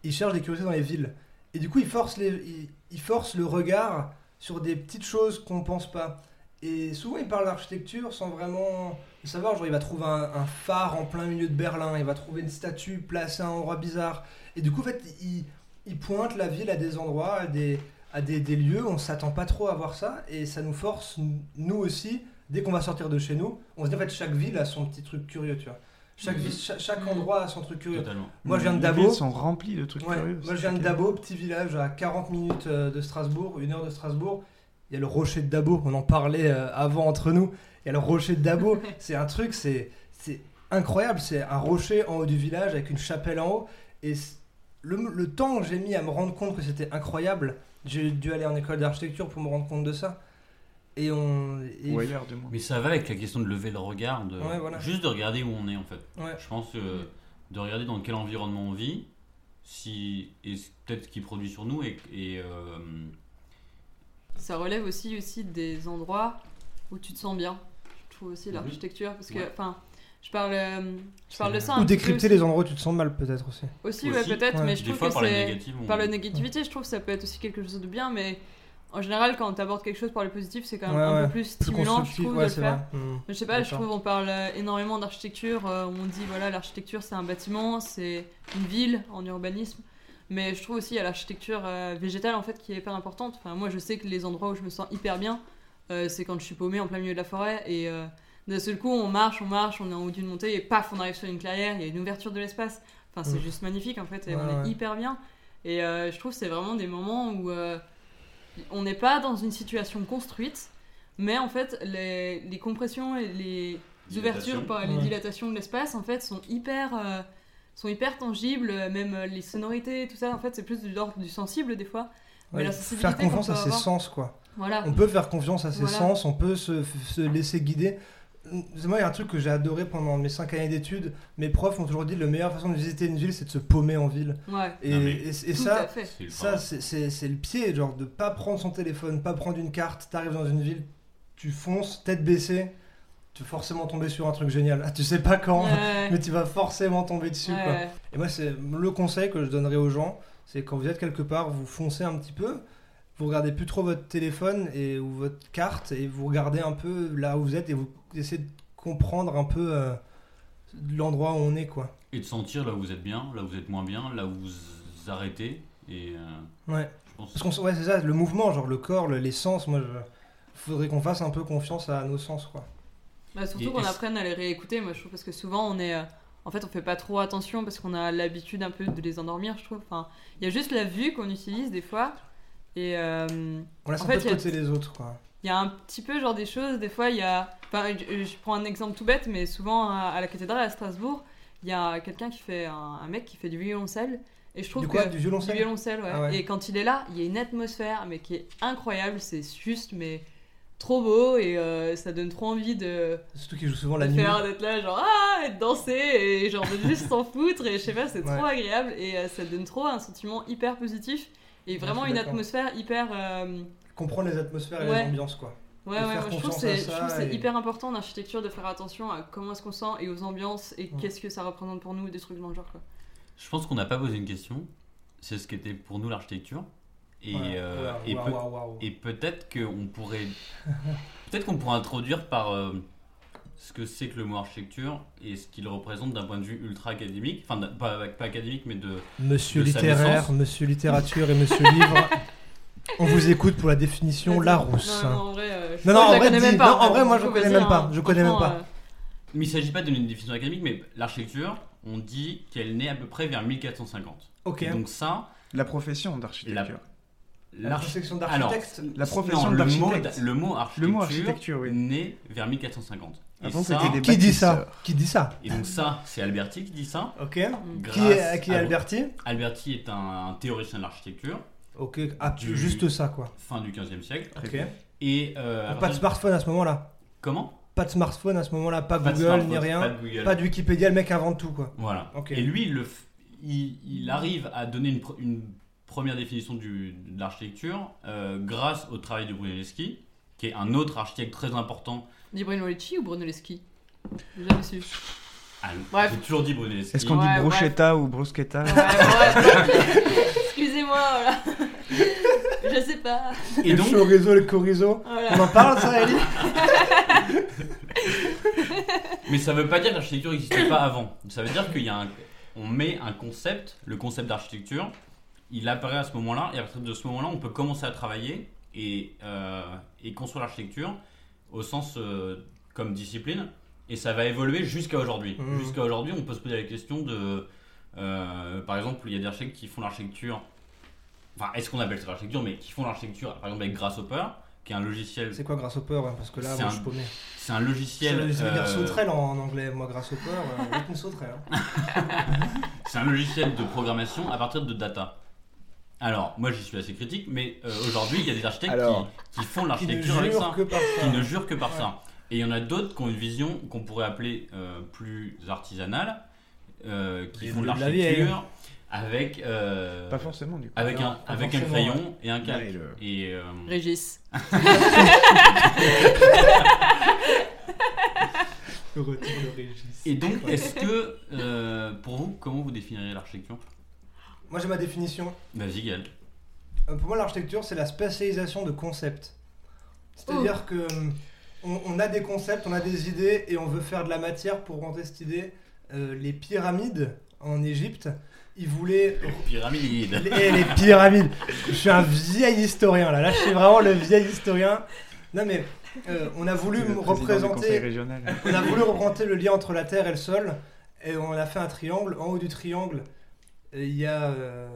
il cherche des curiosités dans les villes. Et du coup il force, les, il, il force le regard sur des petites choses qu'on pense pas. Et souvent il parle d'architecture sans vraiment savoir. Genre il va trouver un, phare en plein milieu de Berlin, il va trouver une statue placée à un endroit bizarre. Et du coup en fait il, pointe la ville à des endroits, à des, à des lieux, on s'attend pas trop à voir ça. Et ça nous force, nous aussi, dès qu'on va sortir de chez nous, on se dit en fait chaque ville a son petit truc curieux, tu vois. Chaque, ville, cha- chaque, endroit a son truc curieux. Totalement. Moi je viens de les Dabo. villes sont remplies de trucs Ouais, curieux. moi je viens de Dabo, petit village à 40 minutes euh, de Strasbourg, une heure de Strasbourg. Il y a le rocher de Dabo, on en parlait euh, avant entre nous. Il y a le rocher de Dabo, <laughs> c'est un truc, c'est c'est incroyable. C'est un rocher en haut du village avec une chapelle en haut. Et le, le temps que j'ai mis à me rendre compte que c'était incroyable, j'ai dû aller en école d'architecture pour me rendre compte de ça. Et on. et- Ou ailleurs, du moins. Mais ça va avec la question de lever le regard, de, Ouais, voilà. juste de regarder où on est en fait. Ouais. Je pense que de regarder dans quel environnement on vit, si, et peut-être ce qui produit sur nous, et, et, euh, Ça relève aussi, aussi des endroits où tu te sens bien. Je trouve aussi l'architecture, parce que, Ouais. enfin, je parle, euh, je parle de ça. un Ou décrypter les endroits où tu te sens mal, peut-être aussi. Aussi, ouais, peut-être, ouais. mais je des trouve fois que par la c'est. négative, on- Par la négativité, je trouve que ça peut être aussi quelque chose de bien, mais en général, quand tu abordes quelque chose par le positif, c'est quand même Ouais, un ouais. peu plus Plus stimulant, je trouve, ouais, de le faire. Mais Je sais pas, je trouve on parle euh, énormément d'architecture, euh, on dit voilà l'architecture c'est un bâtiment, c'est une ville en urbanisme, mais je trouve aussi il y a l'architecture euh, végétale en fait qui est hyper importante. Enfin moi je sais que les endroits où je me sens hyper bien, euh, c'est quand je suis paumée en plein milieu de la forêt et d'un seul coup on marche, on marche, on est en haut d'une montée et paf on arrive sur une clairière, il y a une ouverture de l'espace. Enfin c'est Mm. juste magnifique en fait et on est hyper bien. Et je trouve que c'est vraiment des moments où on n'est pas dans une situation construite, mais en fait les, les compressions et les ouvertures par les Ouais. dilatations de l'espace en fait sont hyper euh, sont hyper tangibles même euh, les sonorités tout ça en fait c'est plus de l'ordre du sensible des fois mais Ouais, la sensibilité faire confiance à ses avoir- sens, quoi. voilà On peut faire confiance à ses Voilà. sens, on peut se, se laisser guider. Moi, il y a un truc que j'ai adoré pendant mes 5 années d'études. Mes profs m'ont toujours dit la meilleure façon de visiter une ville, c'est de se paumer en ville. Ouais, Et, Non, et- ça, ça c'est- le pied, genre de pas prendre son téléphone, pas prendre une carte. T'arrives dans une ville, tu fonces, tête baissée, tu vas forcément tomber sur un truc génial. Ah, tu sais pas quand, Ouais, <laughs> mais tu vas forcément tomber dessus. ouais, quoi. ouais. Et moi, c'est le conseil que je donnerais aux gens, c'est quand vous êtes quelque part, vous foncez un petit peu, vous regardez plus trop votre téléphone et ou votre carte et vous regardez un peu là où vous êtes et vous essayez de comprendre un peu euh, l'endroit où on est quoi. Et de sentir là où vous êtes bien, là où vous êtes moins bien, là où vous arrêtez. Et euh, Ouais. je pense Parce qu'on ouais, c'est ça, le mouvement, genre le corps, le- les sens, moi je faudrait qu'on fasse un peu confiance à nos sens quoi. Bah, surtout qu'on apprenne à les réécouter, moi je trouve, parce que souvent on est. euh, En fait, on fait pas trop attention parce qu'on a l'habitude un peu de les endormir, je trouve. Enfin, il y a juste la vue qu'on utilise des fois. Et euh, On laisse En fait, de côté les autres quoi. il y a un petit peu genre des choses, des fois il y a. Enfin, je, je prends un exemple tout bête, mais souvent à, à la cathédrale à Strasbourg, il y a quelqu'un qui fait. Un, un mec qui fait du violoncelle. Et je trouve Du quoi? Que. Du violoncelle? Du violoncelle, ouais. Ah ouais. Et quand il est là, il y a une atmosphère, mais qui est incroyable. C'est juste, mais trop beau et euh, ça donne trop envie de, Surtout qu'il joue souvent la de nuit. faire d'être là, genre ah, et de danser et genre de juste s'en foutre. Et je sais pas, c'est trop agréable et euh, ça donne trop un sentiment hyper positif et vraiment une atmosphère hyper. euh, Comprendre les atmosphères et Ouais. les ambiances quoi. Ouais, ouais, moi je trouve que c'est et- hyper important en architecture de faire attention à comment est-ce qu'on sent et aux ambiances et Ouais. qu'est-ce que ça représente pour nous, des trucs dans le genre quoi. Je pense qu'on n'a pas posé une question. C'est ce qu'était pour nous l'architecture. Et, Ouais, euh, ouais, et peut-être qu'on pourrait. <laughs> peut-être qu'on pourrait introduire par euh, ce que c'est que le mot architecture et ce qu'il représente d'un point de vue ultra académique. Enfin, pas, pas académique, mais de. Monsieur de littéraire, monsieur littérature et monsieur livre. On vous écoute pour la définition. Larousse. Non, non, en vrai, euh, je Non, crois non, que en je la vrai, connais dis- même pas. non, en vrai, moi, je connais même pas, je connais même pas. euh, Mais il ne s'agit pas de donner une définition académique, mais l'architecture, on dit qu'elle naît à peu près vers 1450. Ok. Et donc, ça, La profession d'architecture. La Alors, d'architecte. La profession non, le mot, d'architecte. le mot architecture, Le mot architecture, oui. naît vers 1450. Avant, ça, c'était des Qui dit ça? Qui dit ça? Et donc ça, c'est Alberti qui dit ça. Ok. Grâce Qui est, qui est à- Alberti? Alberti est un, un théoricien de l'architecture, Ok. Ah, Du- juste ça quoi. fin du 15e siècle. Ok. Et euh, à Pas de smartphone à ce moment-là. Comment? Pas de smartphone à ce moment-là. Pas Google ni rien. Pas de Google. Pas de Wikipédia. Le mec invente tout quoi. Voilà. Ok. Et lui, il, le f- il, il arrive à donner une, pr- une première définition du, de l'architecture euh, grâce au travail de Brunelleschi, qui est un autre architecte très important. Dit Brunelleschi ou Brunelleschi J'ai jamais su. Ah. J'ai toujours dit Brunelleschi. Est-ce qu'on Ouais, dit bruschetta ou bruschetta? Ouais, ouais. <laughs> Excusez-moi, voilà. Je sais pas. Et le donc, chorizo, le chorizo. Voilà. On en parle ça, Ellie? Mais ça veut pas dire que l'architecture n'existait pas avant. Ça veut dire qu'il y a un, on met un concept, le concept d'architecture, il apparaît à ce moment-là, et à partir de ce moment-là, on peut commencer à travailler et, euh, et construire l'architecture au sens euh, comme discipline, et ça va évoluer jusqu'à aujourd'hui. Mhm. Jusqu'à aujourd'hui, on peut se poser la question de, euh, par exemple, il y a des architectes qui font l'architecture, enfin, est-ce qu'on appelle ça l'architecture, mais qui font l'architecture, par exemple, avec Grasshopper, qui est un logiciel, C'est quoi Grasshopper hein, Parce que là, C'est moi, un- je suis paumé. c'est un logiciel. veut dire euh, sauterelle en, en anglais. Moi, Grasshopper, euh, une sauterelle. hein. <laughs> C'est un logiciel de programmation à partir de data. Alors, moi j'y suis assez critique, mais euh, aujourd'hui il y a des architectes Alors. qui, qui font l'architecture avec ça, qui ne jurent que par Ouais. ça. Et il y en a d'autres qui ont une vision qu'on pourrait appeler euh, plus artisanale, euh, qui Les font de vieille. l'architecture avec, euh, Pas forcément, du coup. avec, Non, un, avec crayon et un calque. le- Et, euh, Régis. <laughs> Le retour de Régis. et donc, est-ce que, euh, pour vous, comment vous définiriez l'architecture? Moi, j'ai ma définition. Vas-y, Gaël. Euh, Pour moi, l'architecture, c'est la spécialisation de concepts. C'est-à-dire Oh. que euh, on, on a des concepts, on a des idées et on veut faire de la matière pour rentrer cette idée. Euh, les pyramides en Égypte, ils voulaient. Pyramide. les, les pyramides. Je suis un vieil historien là. Là, je suis vraiment le vieil historien. Non, mais euh, on a voulu représenter. régional. On a voulu représenter le lien entre la Terre et le sol, et on a fait un triangle. En haut du triangle, il y a euh,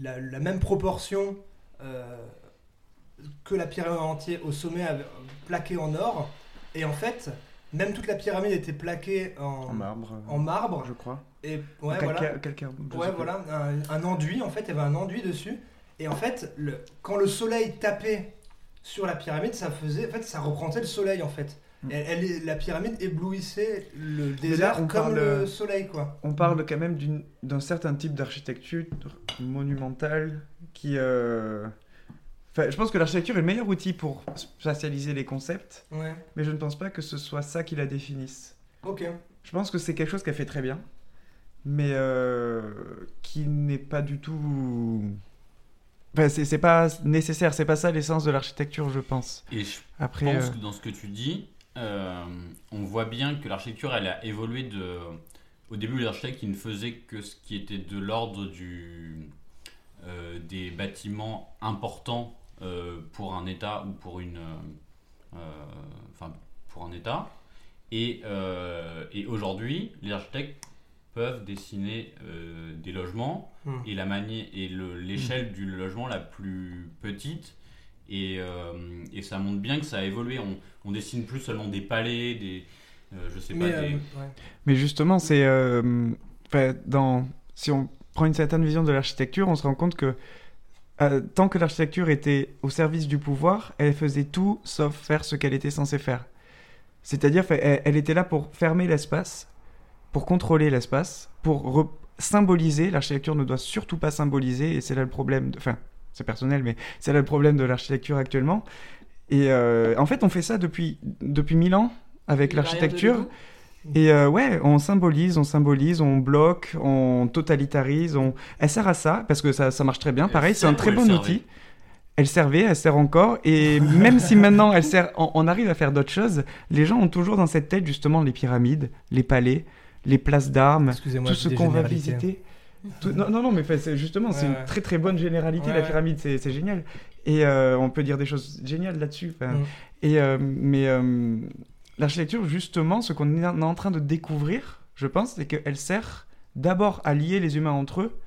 la, la même proportion euh, que la pyramide entière au sommet, plaquée en or. Et en fait, même toute la pyramide était plaquée en, En marbre. en marbre. Je crois. Et ouais, calca- voilà. calcaire, je Ouais, voilà, un, un enduit, en fait, il y avait un enduit dessus. Et en fait, le, quand le soleil tapait sur la pyramide, ça faisait, en fait, ça représentait le soleil, en fait. Elle, elle est- la pyramide éblouissait le là, désert on comme parle- le soleil, quoi. On parle quand même d'un certain type d'architecture monumentale qui. euh, Enfin, je pense que l'architecture est le meilleur outil pour spatialiser les concepts, Ouais. mais je ne pense pas que ce soit ça qui la définisse. Ok. Je pense que c'est quelque chose qu'elle fait très bien, mais euh, qui n'est pas du tout. Enfin, c'est c'est pas nécessaire, c'est pas ça l'essence de l'architecture, je pense. Et je Après, pense euh, que dans ce que tu dis, euh, on voit bien que l'architecture, elle a évolué de. Au début, les architectes, ils ne faisaient que ce qui était de l'ordre du euh, des bâtiments importants euh, pour un État ou pour une. Enfin, pour un État. Et, et aujourd'hui, les architectes peuvent dessiner des logements Hmm. et la mani- et le- l'échelle du logement la plus petite et, euh, et ça montre bien que ça a évolué on, on dessine plus seulement des palais des euh, je sais Mais, pas euh, des... ouais. Mais justement, c'est. euh, enfin, dans, si on prend une certaine vision de l'architecture, on se rend compte que euh, tant que l'architecture était au service du pouvoir, elle faisait tout sauf faire ce qu'elle était censée faire. C'est-à-dire, elle, elle était là pour fermer l'espace, pour contrôler l'espace, pour symboliser. L'architecture ne doit surtout pas symboliser, et c'est là le problème. de- Enfin, c'est personnel, mais c'est là le problème de l'architecture actuellement. Et euh, en fait, on fait ça depuis, depuis mille ans avec l'architecture. Et euh, ouais, on symbolise, on symbolise, on bloque, on totalitarise, on... elle sert à ça, parce que ça, ça marche très bien. Pareil, c'est un très bon outil. Elle servait, elle sert encore, et <laughs> même si maintenant elle sert, on, on arrive à faire d'autres choses, les gens ont toujours dans cette tête justement les pyramides, les palais, les places d'armes, tout ce qu'on va généralités. visiter. Tout- Non, non, non, mais justement, c'est Ouais, une très très bonne généralité, Ouais, la pyramide, c'est c'est génial. Et euh, on peut dire des choses géniales là-dessus. Mm. Et, euh, mais euh, l'architecture, justement, ce qu'on est en train de découvrir, je pense, c'est qu'elle sert d'abord à lier les humains entre eux,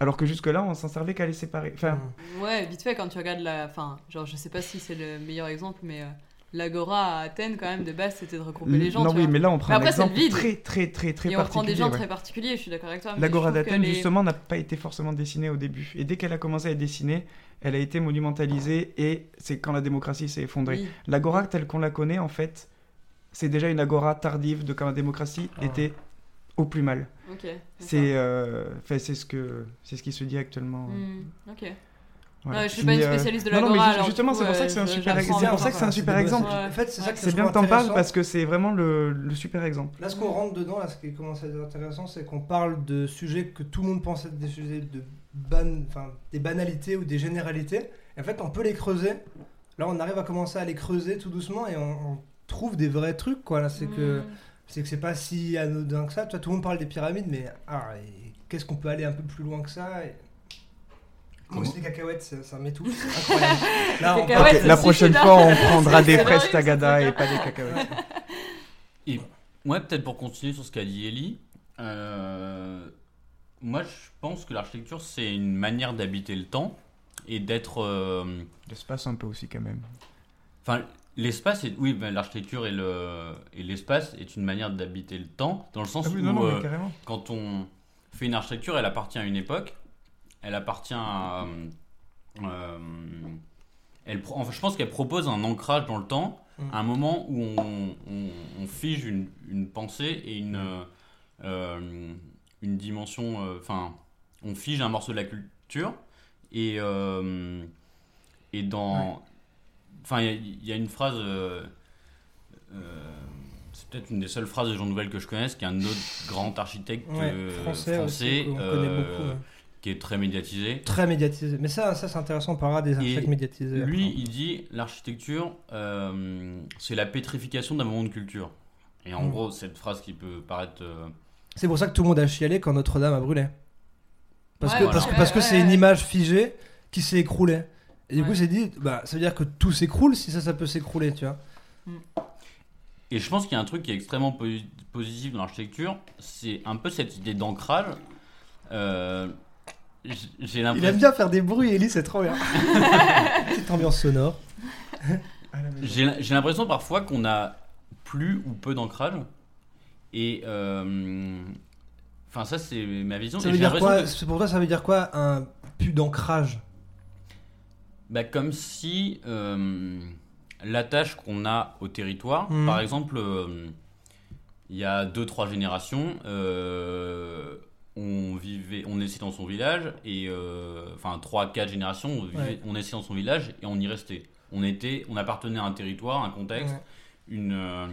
alors que jusque-là, on s'en servait qu'à les séparer. Enfin, Mm. Ouais, vite fait, quand tu regardes la. Enfin, genre, je sais pas si c'est le meilleur exemple, mais euh, l'Agora à Athènes, quand même, de base, c'était de regrouper les gens. non, tu oui, vois. mais là, on prend Mais un après, c'est exemple le vide. très, très, très, très Et on prend des gens ouais. très particuliers, je suis d'accord avec toi. L'Agora d'Athènes, les- justement, n'a pas été forcément dessinée au début. Et dès qu'elle a commencé à être dessinée, elle a été monumentalisée, et c'est quand la démocratie s'est effondrée. Oui. L'agora telle qu'on la connaît, en fait, c'est déjà une agora tardive de quand la démocratie Ah. était au plus mal. Ok. d'accord. C'est euh, c'est ce que c'est ce qui se dit actuellement. Ok. Voilà. Ouais, je suis pas une euh, spécialiste de non, non, l'Agora. mais ju- justement, c'est pour ça que c'est un super exemple. C'est pour ça que c'est un encore. super des exemple. besoins. En fait, c'est ça que C'est bien que t'en parles parce que c'est vraiment le, le super exemple. Là, ce qu'on rentre dedans, là, ce qui commence à être intéressant, c'est qu'on parle de sujets que tout le monde pense être des sujets de ban... enfin, des banalités ou des généralités. Et en fait, on peut les creuser. Là, on arrive à commencer à les creuser tout doucement et on, on trouve des vrais trucs, quoi. Là, c'est que Hmm. c'est que c'est pas si anodin que ça. Toi, tout le monde parle des pyramides, mais ah, qu'est-ce qu'on peut aller un peu plus loin que ça et... Aussi, les cacahuètes, ça, ça met tout. <laughs> Incroyable. Là, on la prochaine fois, on prendra <laughs> des horrible, tagada et pas des cacahuètes. Et moi, peut-être pour continuer sur ce qu'a dit Ellie, euh, moi je pense que l'architecture c'est une manière d'habiter le temps et d'être. euh, L'espace un peu aussi quand même. Enfin, l'espace, est, oui, ben, l'architecture et, le, et l'espace est une manière d'habiter le temps, dans le sens Ah oui, où non, non, euh, quand on fait une architecture, elle appartient à une époque, elle appartient à. euh, elle, enfin, je pense qu'elle propose un ancrage dans le temps, Mm. un moment où on, on- on fige une, une pensée et une, euh, une dimension. euh, Enfin, on fige un morceau de la culture et, euh, et dans. Enfin, il y a- il y, a une phrase. euh, euh, c'est peut-être une des seules phrases de Jean Nouvel que je connaisse, qui est un autre grand architecte Ouais, euh, français, aussi, euh, connaît beaucoup. ouais. Qui est très médiatisé. Très médiatisé. Mais ça, ça c'est intéressant, on parlera des architectes médiatisés. Lui, après. il dit l'architecture, euh, c'est la pétrification d'un moment de culture. Et en Mm. gros, cette phrase qui peut paraître. euh, C'est pour ça que tout le monde a chialé quand Notre-Dame a brûlé. Parce Ouais, que voilà. parce que parce que c'est une image figée qui s'est écroulée. Et du Ouais. coup, c'est dit, bah, ça veut dire que tout s'écroule si ça, ça peut s'écrouler, tu vois. Et je pense qu'il y a un truc qui est extrêmement po- positif dans l'architecture, c'est un peu cette idée d'ancrage. Euh, J'ai Il l'impression. aime bien faire des bruits, Ellie, c'est trop bien. <laughs> Petite ambiance sonore. <laughs> J'ai j'ai l'impression parfois qu'on a plus ou peu d'ancrage. Et. euh, Enfin, ça, c'est ma vision. Ça veut dire quoi que- Pour toi, ça veut dire quoi un pu d'ancrage? Bah, Comme si. euh, l'attache qu'on a au territoire. Mhm. Par exemple, euh, il y a deux trois générations, euh, on vivait, on naissait dans son village et euh, enfin trois quatre générations, on, vivait- Ouais. on naissait dans son village et on y restait. On était, on appartenait à un territoire, un contexte, Ouais. une, euh,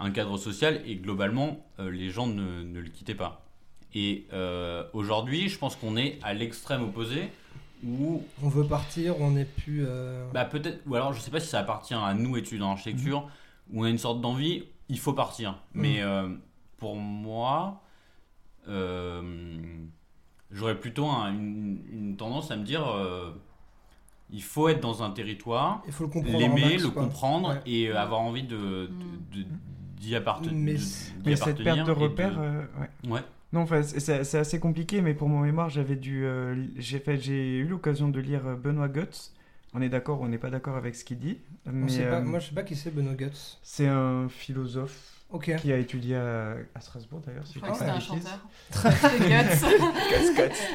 un cadre social et globalement euh, les gens ne, ne le quittaient pas. Et aujourd'hui, je pense qu'on est à l'extrême opposé où On veut partir, on n'est plus. euh, bah peut-être, ou alors je sais pas si ça appartient à nous étudiants en architecture, où on a une sorte d'envie, il faut partir. Mais euh, pour moi, j'aurais plutôt un- une, une tendance à me dire, euh, il faut être dans un territoire, l'aimer, max, le quoi. comprendre Ouais. et euh, avoir envie de, de- de- d'y appartenir. Mais cette perte de repères, euh, ouais. Ouais. Non, enfin, c'est- assez compliqué, mais pour mon mémoire, j'avais dû, euh, j'ai fait, j'ai eu l'occasion de lire euh, Benoît Guts. On est d'accord, ou on n'est pas d'accord avec ce qu'il dit. On Mais sait pas- euh, moi, je sais pas qui c'est Benoît Guts. c'est un philosophe Ok. qui a étudié à, à Strasbourg d'ailleurs. Si Je je crois que dis c'était un chanteur.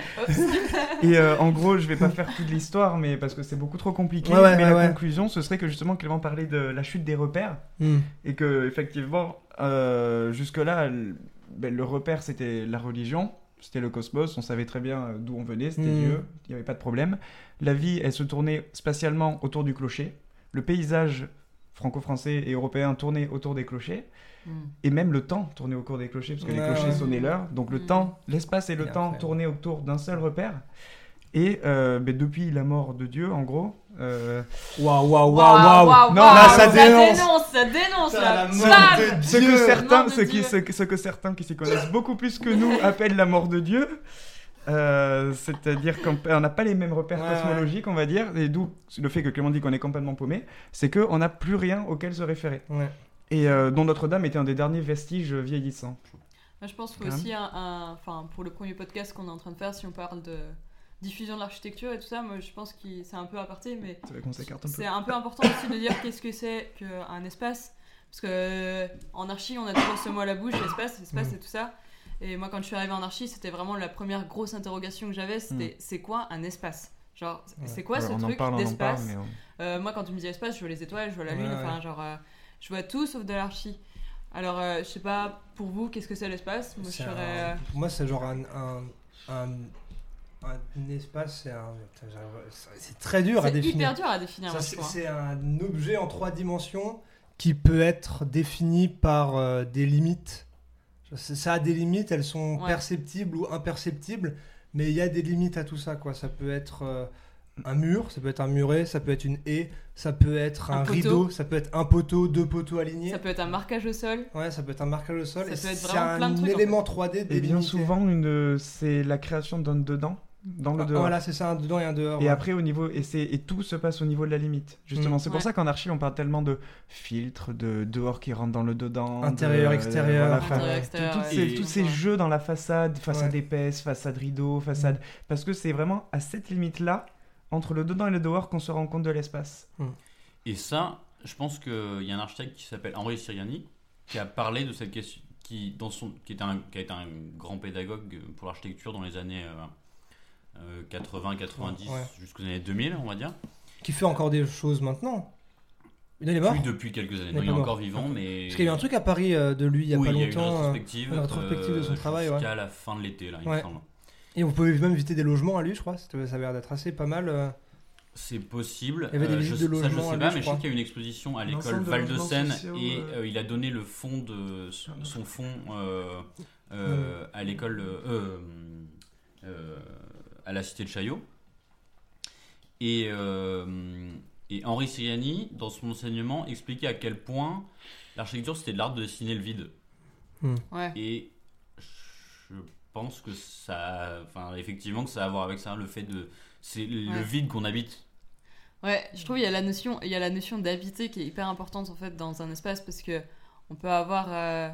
<laughs> Et euh, en gros, je vais pas faire toute l'histoire, mais parce que c'est beaucoup trop compliqué. Ouais, ouais, mais ouais, la ouais. conclusion, ce serait que justement Clément parlait de la chute des repères Hmm. et que effectivement, euh, jusque-là, le, ben, le repère c'était la religion, c'était le cosmos, on savait très bien euh, d'où on venait, c'était Mhm. Dieu, il n'y avait pas de problème. La vie, elle se tournait spatialement autour du clocher. Le paysage franco-français et européen tournait autour des clochers. Et même le temps tournait au cours des clochers, parce que les clochers ouais. sonnaient l'heure. Donc le Mm. temps, l'espace et le temps après, tournaient autour d'un seul repère. Et euh, ben, depuis la mort de Dieu, en gros, euh, Waouh, waouh, waouh, Waouh, Non, waouh, là, ça dénonce. dénonce, ça dénonce, là. la mort Bam de ce Dieu. que certains, ce qui, Dieu. ce, que- ce que certains qui s'y connaissent beaucoup plus que nous <laughs> appellent la mort de Dieu, euh, c'est-à-dire qu'on on n'a pas les mêmes repères Ouais, ouais. cosmologiques, on va dire, et d'où le fait que Clément dit qu'on est complètement paumé, c'est qu'on n'a plus rien auquel se référer. Ouais. Et euh, dont Notre-Dame était un des derniers vestiges vieillissants. Je pense qu'il faut aussi un, un- enfin, pour le premier podcast qu'on est en train de faire, si on parle de diffusion de l'architecture et tout ça, moi, je pense que c'est un peu aparté, mais C'est un un peu important aussi de dire qu'est-ce que c'est qu'un espace. Parce que euh, en archi, on a toujours ce mot à la bouche, l'espace, l'espace Mm. et tout ça. Et moi, quand je suis arrivée en archi, c'était vraiment la première grosse interrogation que j'avais, c'était c'est quoi un espace? Genre, Ouais. c'est quoi Ouais, ce truc d'espace? on- Euh, Moi, quand tu me dis espace, je vois les étoiles, je vois la lune, ouais. enfin, genre, euh, je vois tout sauf de l'archi. Alors, euh, je sais pas, pour vous, qu'est-ce que c'est l'espace Moi, C'est un- moi, c'est genre un, un, un, un espace, c'est C'est très dur à C'est définir. hyper dur à définir, c'est hein. c'est un objet en trois dimensions qui peut être défini par euh, des limites. Ça ça a des limites, elles sont Ouais. perceptibles ou imperceptibles, mais il y a des limites à tout ça. Quoi. Ça peut être euh, un mur, ça peut être un muret, ça peut être une haie, ça peut être Un rideau, ça peut être un poteau, deux poteaux alignés. Ça peut être un marquage au sol. Ouais, ça peut être un marquage au sol. Ça et peut être c'est vraiment un plein de trucs, en élément 3D Et bien délimité. souvent, une, c'est la création d'un dedans dans le Ah, dehors. Voilà, c'est ça, un dedans et un dehors. Et ouais. après, au niveau, et, c'est- et tout se passe au niveau de la limite. Justement, Mm. c'est pour Ouais. ça qu'en archi, on parle tellement de filtres, de dehors qui rentrent dans le dedans, Intérieur, de- extérieur. voilà, enfin, Intérieur, ouais. extérieur, tout- ouais, toutes ces- tous ces jeux dans la façade, façade Ouais. épaisse, façade rideau, façade, parce que c'est vraiment à cette limite-là, entre le dedans et le dehors, qu'on se rend compte de l'espace. Et ça, je pense qu'il y a un architecte qui s'appelle Henri Siriani qui a parlé de cette question, qui, dans son, qui, était un, qui a été un grand pédagogue pour l'architecture dans les années 80, 90, Ouais. jusqu'aux années 2000, on va dire. Qui fait encore des choses maintenant. Il est mort Plus depuis quelques années. Il est Non, il est encore vivant, mais. Parce qu'il y a eu un truc à Paris euh, de lui il y a Oui, pas il y a eu une longtemps. euh, rétrospective, une rétrospective de son euh, travail, ouais. Jusqu'à la fin de l'été, là, il Ouais. me semble. Et vous pouvez même visiter des logements à lui, je crois. Ça avait l'air d'être assez pas mal. euh. C'est possible. Il y avait des Euh, visites je, de ça, je logements sais à pas, lui, mais je sais crois. qu'il y a eu une exposition à l'école de Val de logements Seine sociaux, et euh, euh, il a donné le fond de son, son fond euh, euh, à l'école euh, euh, à la cité de Chaillot. Et, euh, et Henri Siriani, dans son enseignement, expliquait à quel point l'architecture c'était de l'art de dessiner le vide. Ouais. Et je pense que ça, enfin effectivement que ça a à voir avec ça, le fait de, c'est le Ouais. vide qu'on habite. Ouais, je trouve il y a la notion, il y a la notion d'habiter qui est hyper importante en fait dans un espace parce que on peut avoir, euh,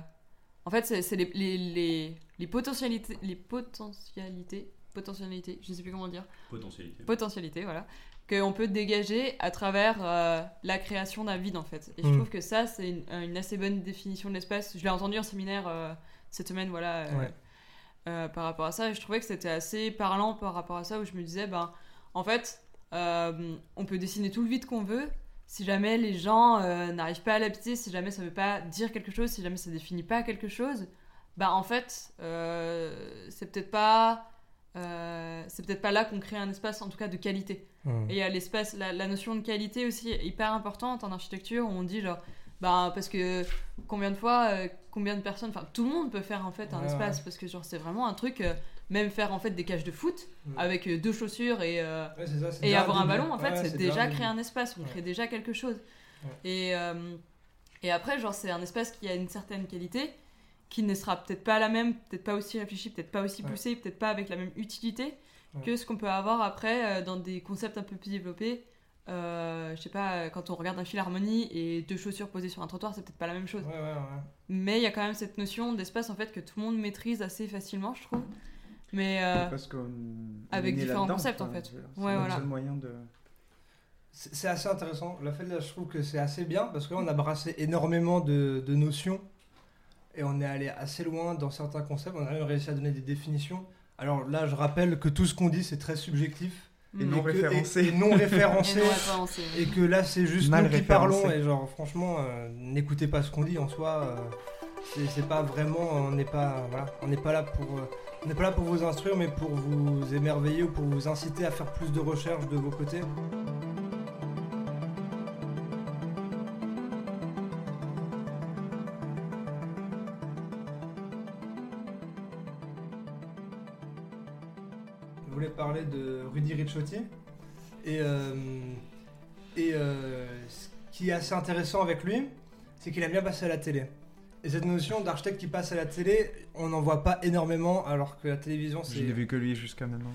en fait c'est les, les, les, les potentialités, les potentialités, potentialités, je sais plus comment dire, Potentialité. potentialités voilà, qu'on peut dégager à travers euh, la création d'un vide en fait. Et je Mm. trouve que ça c'est une, une assez bonne définition de l'espace. Je l'ai entendu en séminaire euh, cette semaine voilà. euh, Ouais. Euh, par rapport à ça et je trouvais que c'était assez parlant par rapport à ça où je me disais ben en fait euh, on peut dessiner tout le vide qu'on veut si jamais les gens euh, n'arrivent pas à l'habiter, si jamais ça veut pas dire quelque chose, si jamais ça définit pas quelque chose, bah en fait, c'est peut-être pas. euh, c'est peut-être pas là qu'on crée un espace en tout cas de qualité. Hmm. Et il y a l'espace, la, la notion de qualité aussi est hyper importante en architecture où on dit genre, bah parce que combien de fois, euh, combien de personnes, enfin tout le monde peut faire en fait un Ouais, espace ouais. parce que genre c'est vraiment un truc, euh, même faire en fait des cages de foot Mm. avec euh, deux chaussures et, ça, et avoir un ballon en fait c'est déjà créer un espace, on crée déjà quelque chose. Et, et après genre c'est un espace qui a une certaine qualité qui ne sera peut-être pas la même, peut-être pas aussi réfléchi, peut-être pas aussi poussé, peut-être pas avec la même utilité que ce qu'on peut avoir après dans des concepts un peu plus développés. Euh, je sais pas, quand on regarde un philharmonie et deux chaussures posées sur un trottoir, c'est peut-être pas la même chose. Ouais, ouais, ouais. Mais il y a quand même cette notion d'espace en fait que tout le monde maîtrise assez facilement, je trouve. Mais euh, Parce qu'on avec différents concepts, en fait. C'est Ouais, voilà. seul moyen de. C'est assez intéressant. Le fait, là, je trouve que c'est assez bien parce que là, on a brassé énormément de, de notions et on est allé assez loin dans certains concepts. On a même réussi à donner des définitions. Alors là, je rappelle que tout ce qu'on dit, c'est très subjectif Et mm. non que- référencé. et- <laughs> et non Et référencé. non, Et que là, c'est juste Mal nous qui référencé. parlons. Et genre, franchement, euh, n'écoutez pas ce qu'on dit en soi. euh, c'est- c'est pas vraiment. On n'est pas, voilà, on n'est pas là pour. euh, on n'est pas là pour vous instruire, mais pour vous émerveiller ou pour vous inciter à faire plus de recherches de vos côtés. De Rudy Ricciotti. Et, euh, et euh, ce qui est assez intéressant avec lui, c'est qu'il aime bien passer à la télé. Et cette notion d'architecte qui passe à la télé, on n'en voit pas énormément, alors que la télévision, Je n'ai c'est. vu que lui jusqu'à maintenant.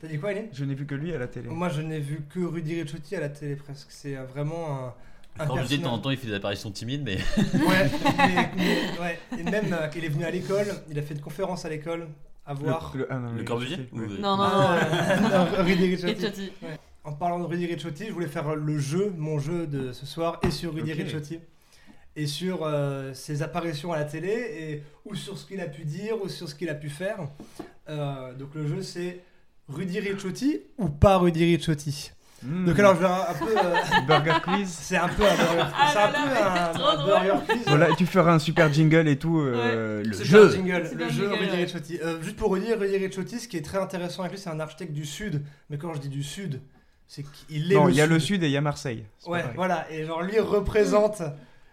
T'as dit quoi, Elie Je n'ai vu que lui à la télé. Moi, je n'ai vu que Rudy Ricciotti à la télé presque. C'est euh, vraiment un. un Quand je dis de temps en temps, il fait des apparitions timides, mais Ouais, <laughs> mais- mais- ouais. Et même euh, il est venu à l'école, il a fait une conférence à l'école à voir. Le, le- ah non, le ouais. Non, non, non. Ah, <laughs> non, Rudy Ricciotti. En parlant de Rudy Ricciotti, je voulais faire le jeu, mon jeu de ce soir, et sur Rudy. Ricciotti. Et sur euh, ses apparitions à la télé, et, ou sur ce qu'il a pu dire, ou sur ce qu'il a pu faire. Euh, donc le jeu, c'est Rudy Ricciotti ou pas Rudy Ricciotti. Hmm. Donc alors, je vais un peu... euh, <laughs> Burger quiz. c'est un peu un burger, Ah c'est là un là, peu mais un, un drôle. burger quiz. Voilà, et tu feras un super jingle et tout. euh, le jeu. jingle, le un jeu Rudy. Ricciotti. Euh, juste pour redire, Rudy Ricciotti, ce qui est très intéressant avec lui, c'est un architecte du Sud. Mais quand je dis du Sud, c'est qu'il est Non, le il y a Sud. le sud et il y a Marseille. Ouais, pareil. voilà. Et genre, lui représente,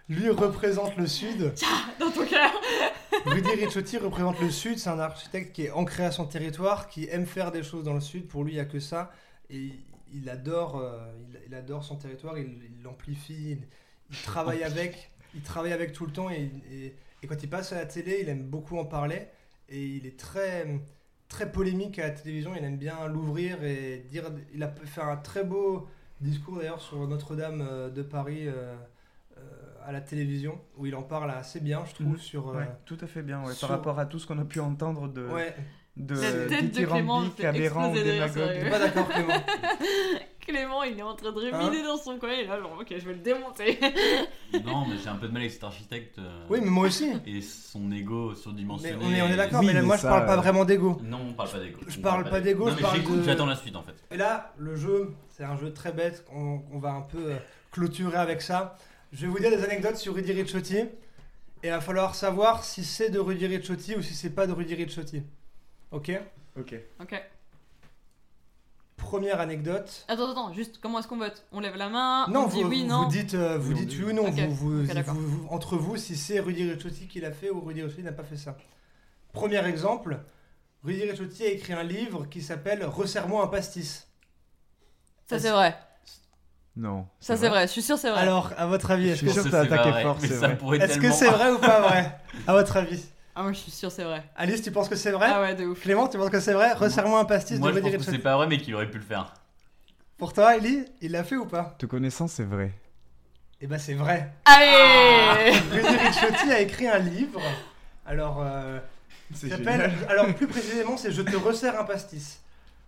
lui représente le Sud. Dans ton cœur. <laughs> Rudy Ricciotti représente le Sud. C'est un architecte qui est ancré à son territoire, qui aime faire des choses dans le Sud. Pour lui, il n'y a que ça. Et il adore, euh, il, il adore son territoire. Il l'amplifie. Il, il travaille avec. Il travaille avec tout le temps. Et, et- et quand il passe à la télé, il aime beaucoup en parler. Et il est très, très polémique à la télévision. Il aime bien l'ouvrir et dire. Il a fait un très beau discours d'ailleurs sur Notre-Dame euh, de Paris. euh, euh, à la télévision où il en parle assez bien je trouve Mhm. sur euh, Ouais, tout à fait bien. ouais, sur- Par rapport à tout ce qu'on a pu entendre de, ouais de La tête de Clément aberrant, démagogue. pas d'accord Clément <laughs> Clément, il est en train de Hein ruminer dans son coin. Est là, genre, ok, je vais le démonter. <laughs> non, mais j'ai un peu de mal avec cet architecte euh, oui mais moi aussi et son ego mais surdimensionné. on est, on est d'accord Oui, mais là, mais moi je ça, parle pas euh, vraiment d'ego Non, on parle pas d'ego. Je On parle pas d'ego, Non, je mais parle j'écoute, de- j'attends la suite en fait. et là le jeu c'est un jeu très bête on, on va un peu euh, clôturer avec ça je vais vous dire des anecdotes sur Rudy Ricciotti et il va falloir savoir si c'est de Rudy Ricciotti ou si c'est pas de Rudy Ricciotti ok Ok. Ok. première anecdote Attends, attends, juste comment est-ce qu'on vote? On lève la main, non, on dit vous, oui, vous non? dites, euh, vous dites dit- oui ou non. Ok, Vous, vous- ok, d'accord. vous- vous- entre vous, si c'est Rudy Ricciotti qui l'a fait ou Rudy Ricciotti n'a pas fait ça. Premier exemple, Rudy Ricciotti a écrit un livre qui s'appelle Resserre-moi un pastis. Ça, c'est vrai. Non. Ça, c'est vrai. Je suis sûr, c'est vrai. Alors, à votre avis, Je est-ce suis que sûr que t'as c'est attaqué vrai, fort, mais c'est ça vrai? pourrait est-ce que tellement- c'est vrai <laughs> ou pas vrai? À votre avis Ah, moi, je suis sûr, c'est vrai. Alice, tu penses que c'est vrai Ah ouais, de ouf. Clément, tu penses que c'est vrai Resserre-moi un pastis Moi, de je pense que c'est pas vrai, mais qu'il aurait pu le faire. Pour toi, Ellie, il l'a fait ou pas Te connaissant, c'est vrai. Eh ben, c'est vrai. Allez Rudy Ricciotti a écrit un livre. Alors, euh, il s'appelle. Alors, plus précisément, c'est Je te resserre un pastis.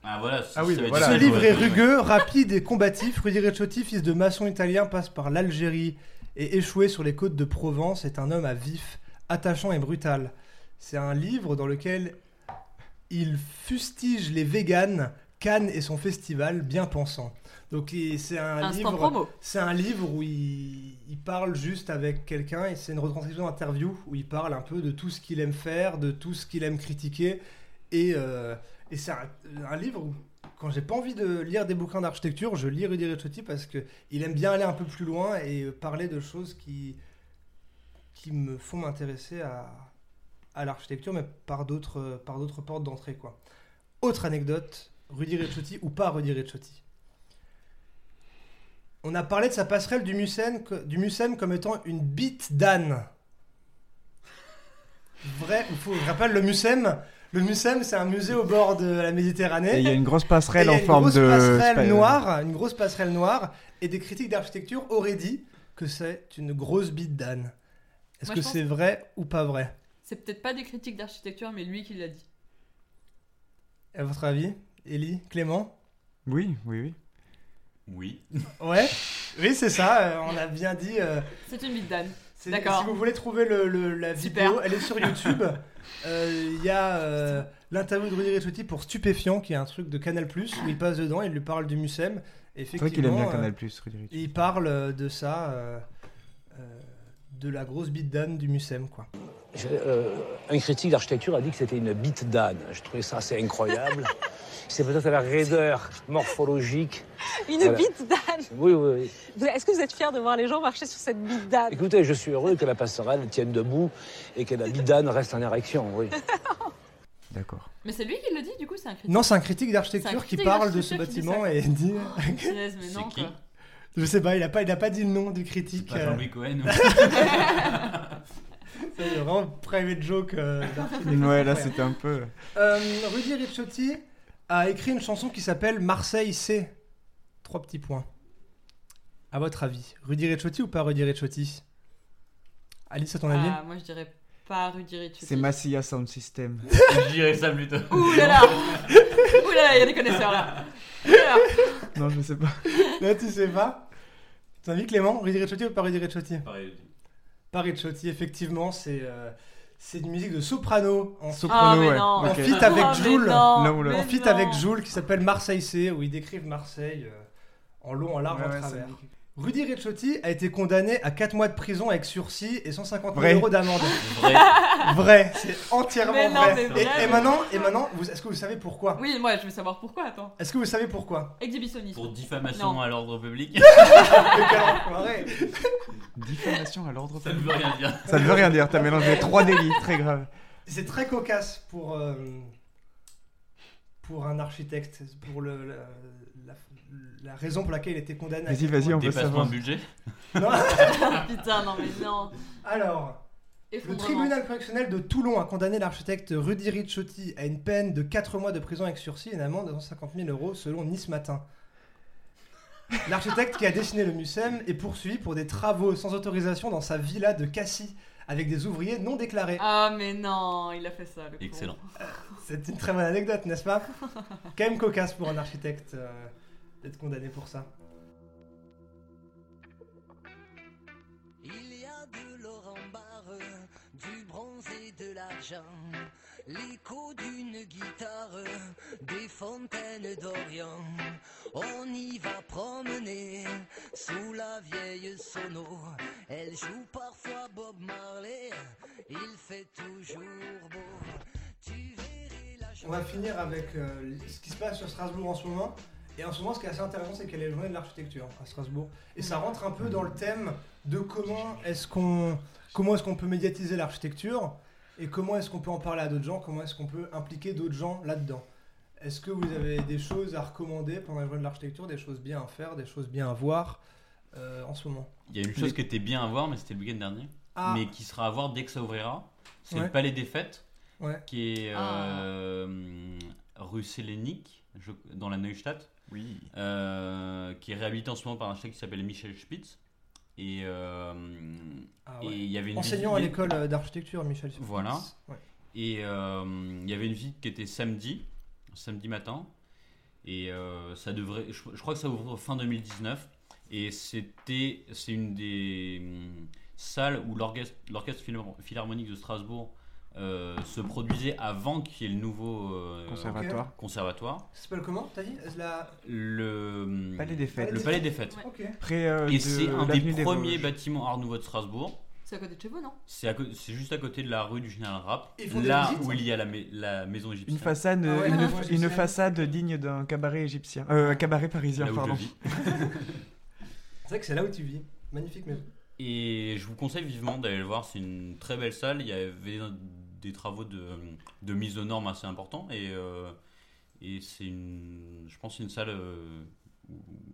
Ah voilà. Ah oui, bah voilà. Ce livre est rugueux, rapide et combatif. Rudy Ricciotti, fils de maçon italien, passe par l'Algérie et échoué sur les côtes de Provence, est un homme à vif, attachant et brutal. C'est un livre dans lequel il fustige les véganes, Cannes et son festival bien pensant. Donc c'est un Instant livre, promo. c'est un livre où il, il parle juste avec quelqu'un et c'est une retranscription d'interview où il parle un peu de tout ce qu'il aime faire, de tout ce qu'il aime critiquer et, euh, et c'est un, un livre où quand j'ai pas envie de lire des bouquins d'architecture, je lis Rudy Ricciotti parce que il aime bien aller un peu plus loin et parler de choses qui qui me font m'intéresser à, à l'architecture, mais par d'autres par d'autres portes d'entrée quoi. Autre anecdote, Rudy Ricciotti ou pas Rudy Ricciotti. On a parlé de sa passerelle du Mucem, du Mucem comme étant une bite d'âne. Vrai ou faux? Je rappelle le Mucem. Le Mucem, c'est un musée au bord de la Méditerranée. Et il y a une grosse passerelle Et en une forme grosse de. passerelle spa- noire, une grosse passerelle noire, et des critiques d'architecture auraient dit que c'est une grosse bite d'âne. Est-ce que c'est vrai ou pas vrai? C'est peut-être pas des critiques d'architecture, mais lui qui l'a dit. À votre avis, Élie, Clément? Oui, oui, oui. Oui. Ouais, <laughs> oui c'est ça. euh, on a bien dit. euh, C'est une bite d'âne. c'est- D'accord. Si vous voulez trouver le, le- la Super. vidéo, elle est sur YouTube. <laughs> Euh, Il y a euh, l'interview de Rudy Ricciotti pour Stupéfiant, qui est un truc de Canal où il passe dedans, il lui parle du Mucem. C'est vrai qu'il aime bien Canal Plus, Rudy Et il parle euh, de ça, euh, euh, de la grosse bite d'âne du Mucem, quoi. Je- euh, un critique d'architecture a dit que c'était une bite d'âne. Je trouvais ça assez incroyable. <laughs> C'est peut-être la raideur morphologique. Une Voilà. bite d'âne. Oui, oui, oui. Est-ce que vous êtes fier de voir les gens marcher sur cette bite d'âne? Écoutez, je suis heureux que la passerelle tienne debout et que la bite d'âne reste en érection, oui. <laughs> D'accord. Mais c'est lui qui le dit, du coup, c'est un critique? Non, c'est un critique d'architecture qui parle de ce bâtiment et dit. <laughs> Punaise, mais C'est non, quoi. Je sais pas, il a pas, il a pas dit le nom du critique. Pas euh, Jean-Louis Cohen. <laughs> c'est vraiment private joke euh. Ouais, là c'était un peu. Euh, Rudy Ricciotti a écrit une chanson qui s'appelle Marseille C. Trois petits points. À votre avis, Rudy Ricciotti ou pas Rudy Ricciotti? Alice, à ton avis? Ah, moi, je dirais pas Rudy Ricciotti. C'est Massilia Sound System. Je dirais ça plutôt. Ouh là là <laughs> Ouh là là, il y a des connaisseurs là. Ouh là là. Non, je sais pas. <laughs> Là, tu sais pas Ton avis, Clément Rudy Ricciotti ou pas Rudy Ricciotti Pareil. Pas Ricciotti, effectivement, c'est euh, c'est une musique de soprano en, Ah, Soprano, mais ouais. non. en ok. feat avec Ah, mais Joule. non, Là où le- mais En feat non. avec Joule qui s'appelle Marseille C, où ils décrivent Marseille euh, en long, en large, Ouais, en ouais, travers. Rudy Ricciotti a été condamné à 4 mois de prison avec sursis et 150 000 Vrai. euros d'amende. Vrai. <laughs> vrai, c'est entièrement Mais non, vrai. mais et, vrai, et mais maintenant, et maintenant vous- est-ce que vous savez pourquoi? Oui, moi, je veux savoir pourquoi, attends. Est-ce que vous savez pourquoi? Exhibitionnisme. Pour diffamation Non. à l'ordre public. <laughs> Mais quel enfoiré. Diffamation à l'ordre Ça ne public. veut rien dire. Ça ne veut rien dire, t'as mélangé trois délits, très grave. C'est très cocasse pour, euh, pour un architecte, pour le, la- raison pour laquelle il était condamné. à Vas-y, vas-y, on veut Dépassement savoir. de budget. <laughs> Non. <laughs> Putain, non, mais non. Alors, Le tribunal correctionnel de Toulon a condamné l'architecte Rudy Ricciotti à une peine de 4 mois de prison avec sursis et une amende de 150 000 euros selon Nice Matin. L'architecte qui a dessiné le Mucem est poursuivi pour des travaux sans autorisation dans sa villa de Cassis avec des ouvriers non déclarés. Ah, mais non, il a fait ça, le. Excellent. C'est une très bonne anecdote, n'est-ce pas? <laughs> Quand même cocasse pour un architecte euh, d'être condamné pour ça. Il y a de l'or en barre, du bronze et de l'argent, l'écho d'une guitare, des fontaines d'Orient. On y va promener sous la vieille sono. Elle joue parfois Bob Marley, il fait toujours beau. Tu verrais la On va finir avec euh, ce qui se passe sur Strasbourg en ce moment. Et en ce moment, ce qui est assez intéressant, c'est qu'elle est journée de l'architecture à Strasbourg. Et ça rentre un peu dans le thème de comment est-ce qu'on comment est-ce qu'on peut médiatiser l'architecture et comment est-ce qu'on peut en parler à d'autres gens, comment est-ce qu'on peut impliquer d'autres gens là-dedans. Est-ce que vous avez des choses à recommander pendant la journée de l'architecture, des choses bien à faire, des choses bien à voir euh, en ce moment? Il y a une chose qui était bien à voir, mais c'était le week-end dernier. Ah, Mais qui sera à voir dès que ça ouvrira. C'est Ouais. le Palais des Fêtes. Ouais. Qui est Ah. euh, rue Sélénique, dans la Neustadt. Oui. euh, qui est réhabilité en ce moment par un architecte qui s'appelle Michel Spitz. Et euh, ah ouais. il y avait une Enseignant à l'école euh, d'architecture, Michel. Spitz. Voilà. Ouais. Et euh, il y avait une visite qui était samedi, samedi matin. Et euh, ça devrait, je, je crois que ça ouvre fin 2019. Et c'était, c'est une des hum, salles où l'orchestre l'Orchestre Philhar- philharmonique de Strasbourg euh, se produisait avant qu'il y ait le nouveau euh, Conservatoire. conservatoire. Ça s'appelle comment T'as dit? La... Le Palais des Fêtes. Le Palais des Fêtes. Ok. Près, euh, Et de c'est un des premiers Vosges. bâtiments Art Nouveau de Strasbourg. C'est à côté de chez vous, non? C'est à co- c'est juste à côté de la rue du Général Rapp, là où ça il y a la, mai- la maison Une égyptienne. façade, Ah ouais, une, égyptienne. façade digne d'un cabaret égyptien. Euh, un cabaret parisien, là où je pardon. vis. <laughs> C'est vrai que c'est là où tu vis. Magnifique maison. Et je vous conseille vivement d'aller le voir, c'est une très belle salle. Il y avait des travaux de, de mise aux normes assez importants et, euh, et c'est une, je pense, une salle euh,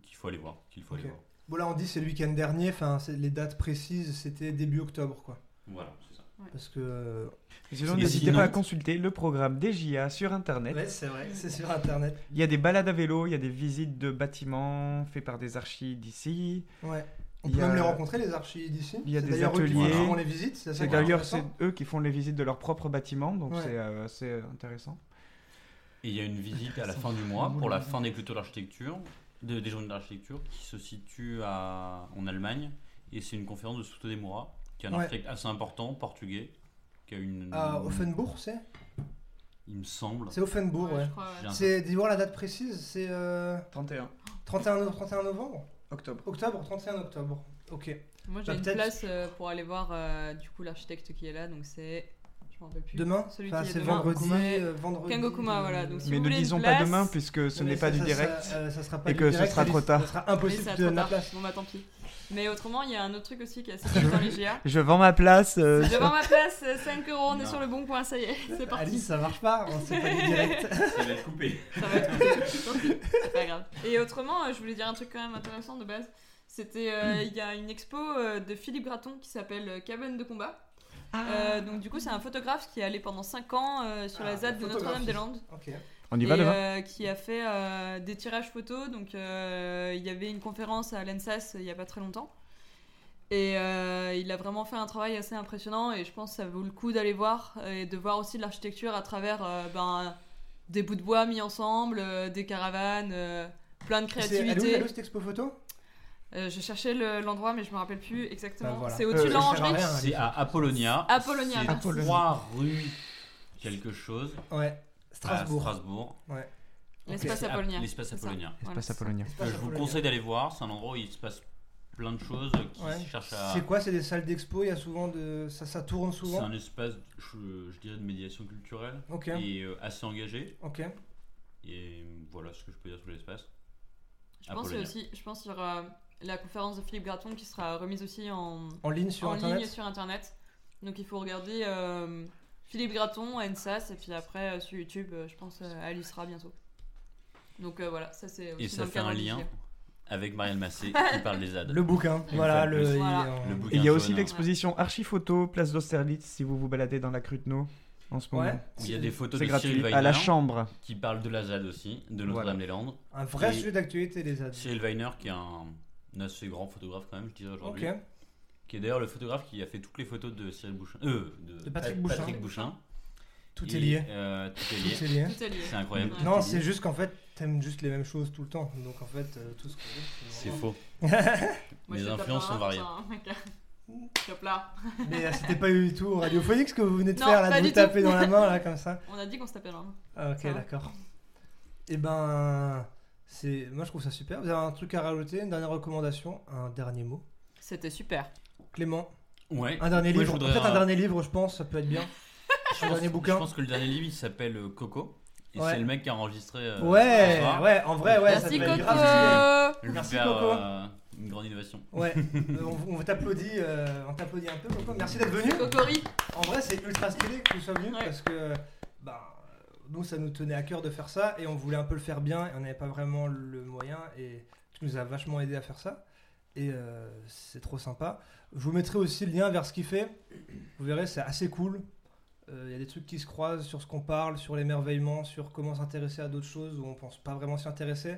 qu'il faut aller voir. Qu'il faut aller voir. Bon là on dit c'est le week-end dernier, enfin c'est- les dates précises c'était début octobre quoi. Voilà, c'est ça. Parce que... euh, Sinon, n'hésitez sinon- pas à consulter le programme des JA sur internet. Ouais c'est vrai, c'est sur internet. Il y a des balades à vélo, il y a des visites de bâtiments faits par des archis d'ici. Ouais. On peut a- même les rencontrer les archis d'ici. Il y a des eux qui font ateliers. les visites. C'est d'ailleurs c'est eux qui font les visites de leurs propres bâtiments, donc Ouais. c'est euh, assez intéressant. Et il y a une visite à la fin du mois pour la fin des clôtures d'architecture, de- des journées d'architecture, qui se situe à, en Allemagne. Et c'est une conférence de Souto Demura, qui est un Ouais. architecte assez important, portugais, qui a une. À Offenbourg c'est? Il me semble. C'est Offenbourg ouais. ouais. C'est dis voir la date précise, c'est euh, 31 31, no- 31 novembre? Octobre. Octobre, 31 octobre. Ok. Moi, j'ai Bah, une peut-être- place euh, pour aller voir euh, du coup l'architecte qui est là, donc c'est. Je m'en rappelle plus. Demain Celui Enfin, qui est c'est demain, vendredi, euh, vendredi. Kengo Kuma, euh, voilà, donc si Mais vous ne disons pas demain puisque ce n'est ça- pas du direct. Ça, euh, ça sera pas Et du que ce sera trop tard. Ça sera impossible de donner la place. Bon bah tant pis. Mais autrement, il y a un autre truc aussi qui est assez cool dans les GA. Je vends ma place. euh, Je vends ma place, euh, 5 euros, on est sur le bon point, ça y est, c'est parti. Alice, ça marche pas, on sait pas du direct. Ça va être coupé. Ça va être pis, c'est pas grave. Et autrement, je voulais dire un truc quand même intéressant de base. C'était, euh, il y a une expo de Philippe Graton qui s'appelle Cabane de combat. Euh, donc du coup, c'est un photographe qui est allé pendant 5 ans euh, sur Ah, la ZAD de. Notre-Dame-des-Landes. Ok. On y va et, demain euh, qui a fait euh, des tirages photos. Donc euh, il y avait une conférence à l'ENSAS il y a pas très longtemps. Et euh, il a vraiment fait un travail assez impressionnant et je pense que ça vaut le coup d'aller voir et de voir aussi de l'architecture à travers euh, ben, des bouts de bois mis ensemble, euh, des caravanes, euh, plein de créativité. elle est où, cette expo photo? Euh, je cherchais le- l'endroit mais je me rappelle plus exactement. Bah, voilà. C'est au-dessus Euh, de l'orangerie. C'est à Apollonia. Apollonia, C'est merci. trois rues quelque chose. Ouais. Strasbourg. Strasbourg. Strasbourg. Ouais. L'espace C'est à- Apollonia. L'espace C'est. Apollonia. Voilà, Espace c'est ça. Apollonia. Euh, je vous Apollonia. conseille d'aller voir, c'est un endroit où il se passe plein de choses qui Ouais. cherchent à. C'est quoi C'est des salles d'expo Il y a souvent de. Ça, ça tourne C'est souvent un espace, je, je dirais, de médiation culturelle Ok. et euh, assez engagé. Ok. Et voilà ce que je peux dire sur l'espace. Je pense Apollonia. aussi, je pense qu'il y aura la conférence de Philippe Graton qui sera remise aussi en, En ligne sur en internet ligne sur internet. Donc il faut regarder euh, Philippe Graton, NSAS, et puis après euh, sur YouTube, euh, je pense euh, elle y sera bientôt. Donc euh, voilà, ça c'est aussi Et ça fait un lien avec Marielle Massé <laughs> qui parle des ZAD. Le bouquin. Voilà, le. il- Voilà. y a aussi jaune, l'exposition Archiphoto, place d'Austerlitz, si vous vous baladez dans la Cruteno en ce moment. Ouais. où il y a des photos C'est de Cyril gratuit. À la Weiner chambre. qui parle de la ZAD aussi, de Voilà. Notre-Dame-des-Landes. Un vrai Et- sujet d'actualité, les ads. Cyril Weiner qui est un assez grand photographe quand même, je dirais aujourd'hui. Ok. Qui est d'ailleurs le photographe qui a fait toutes les photos de Cyril Bouchin. Euh, de, De Patrick Pa- Bouchin. Patrick Bouchin. Tout Et, est lié. euh, tout est lié. Tout est lié. C'est incroyable. Ouais. Non, c'est juste qu'en fait, t'aimes juste les mêmes choses tout le temps. Donc en fait, euh, tout ce qu'on veut, C'est faux. <laughs> Tape influences sont variées. Top là. Mais euh, c'était pas du tout radiophonique ce que vous venez de Non, faire là, de vous taper tout. dans la main là comme ça. On a dit qu'on se tapait dans la main. Ah, ok, d'accord. <laughs> Et ben, c'est, moi je trouve ça super. Vous avez un truc à rajouter, une dernière recommandation, un dernier mot? C'était super. Clément, Ouais. un dernier Moi, je livre, voudrais peut-être un un- dernier livre, je pense, ça peut être bien. <laughs> Je un pense- dernier Je bouquin. pense que le dernier livre il s'appelle euh, Coco. Et Ouais. c'est le mec qui a enregistré. euh, ce Ouais, soir. ouais, en vrai, ouais, ça Merci peut être Coco. grave Je vais Merci, faire, Coco. euh, une grande innovation. stylé. Ouais, <laughs> euh, on, on t'applaudit, euh, on t'applaudit un peu, Coco. Merci d'être venu. Cocori. En vrai, c'est ultra stylé que tu sois venu Ouais. parce que nous, ça nous tenait à cœur de faire ça et on voulait un peu le faire bien et on n'avait pas vraiment le moyen et tu nous as vachement aidé à faire ça et euh, c'est trop sympa. Je vous mettrai aussi le lien vers ce qu'il fait. Vous verrez, c'est assez cool. Euh, Il y a des trucs qui se croisent sur ce qu'on parle, sur l'émerveillement, sur comment s'intéresser à d'autres choses où on pense pas vraiment s'y intéresser.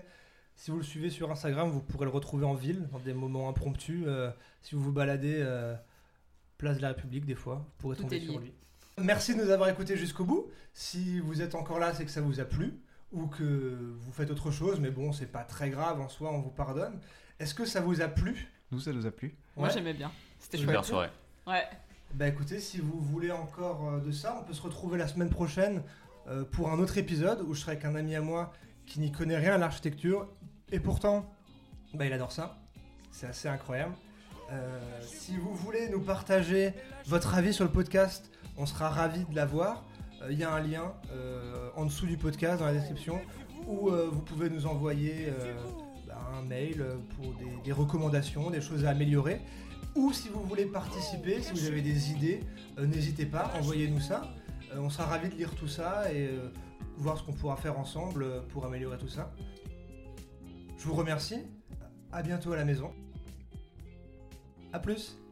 Si vous le suivez sur Instagram, vous pourrez le retrouver en ville, dans des moments impromptus. Euh, si vous vous baladez place de la République, des fois, vous pourrez Tout tomber sur lui. Merci de nous avoir écoutés jusqu'au bout. Si vous êtes encore là, c'est que ça vous a plu ou que vous faites autre chose, mais bon, c'est pas très grave en soi, on vous pardonne. Est-ce que ça vous a plu? Nous, ça nous a plu. Moi Ouais. j'aimais bien. C'était Super. chouette. Super soirée. Ouais. Bah écoutez, si vous voulez encore euh, de ça, on peut se retrouver la semaine prochaine euh, pour un autre épisode où je serai avec un ami à moi qui n'y connaît rien à l'architecture et pourtant, bah il adore ça. C'est assez incroyable. Euh, si vous voulez nous partager votre avis sur le podcast, on sera ravis de l'avoir. Euh, Il y a un lien euh, en dessous du podcast dans la description où euh, vous pouvez nous envoyer bah, un mail pour des, recommandations, des choses à améliorer. Ou si vous voulez participer, si vous avez des idées, n'hésitez pas, envoyez-nous ça. On sera ravis de lire tout ça et voir ce qu'on pourra faire ensemble pour améliorer tout ça. Je vous remercie. À bientôt à la maison. A plus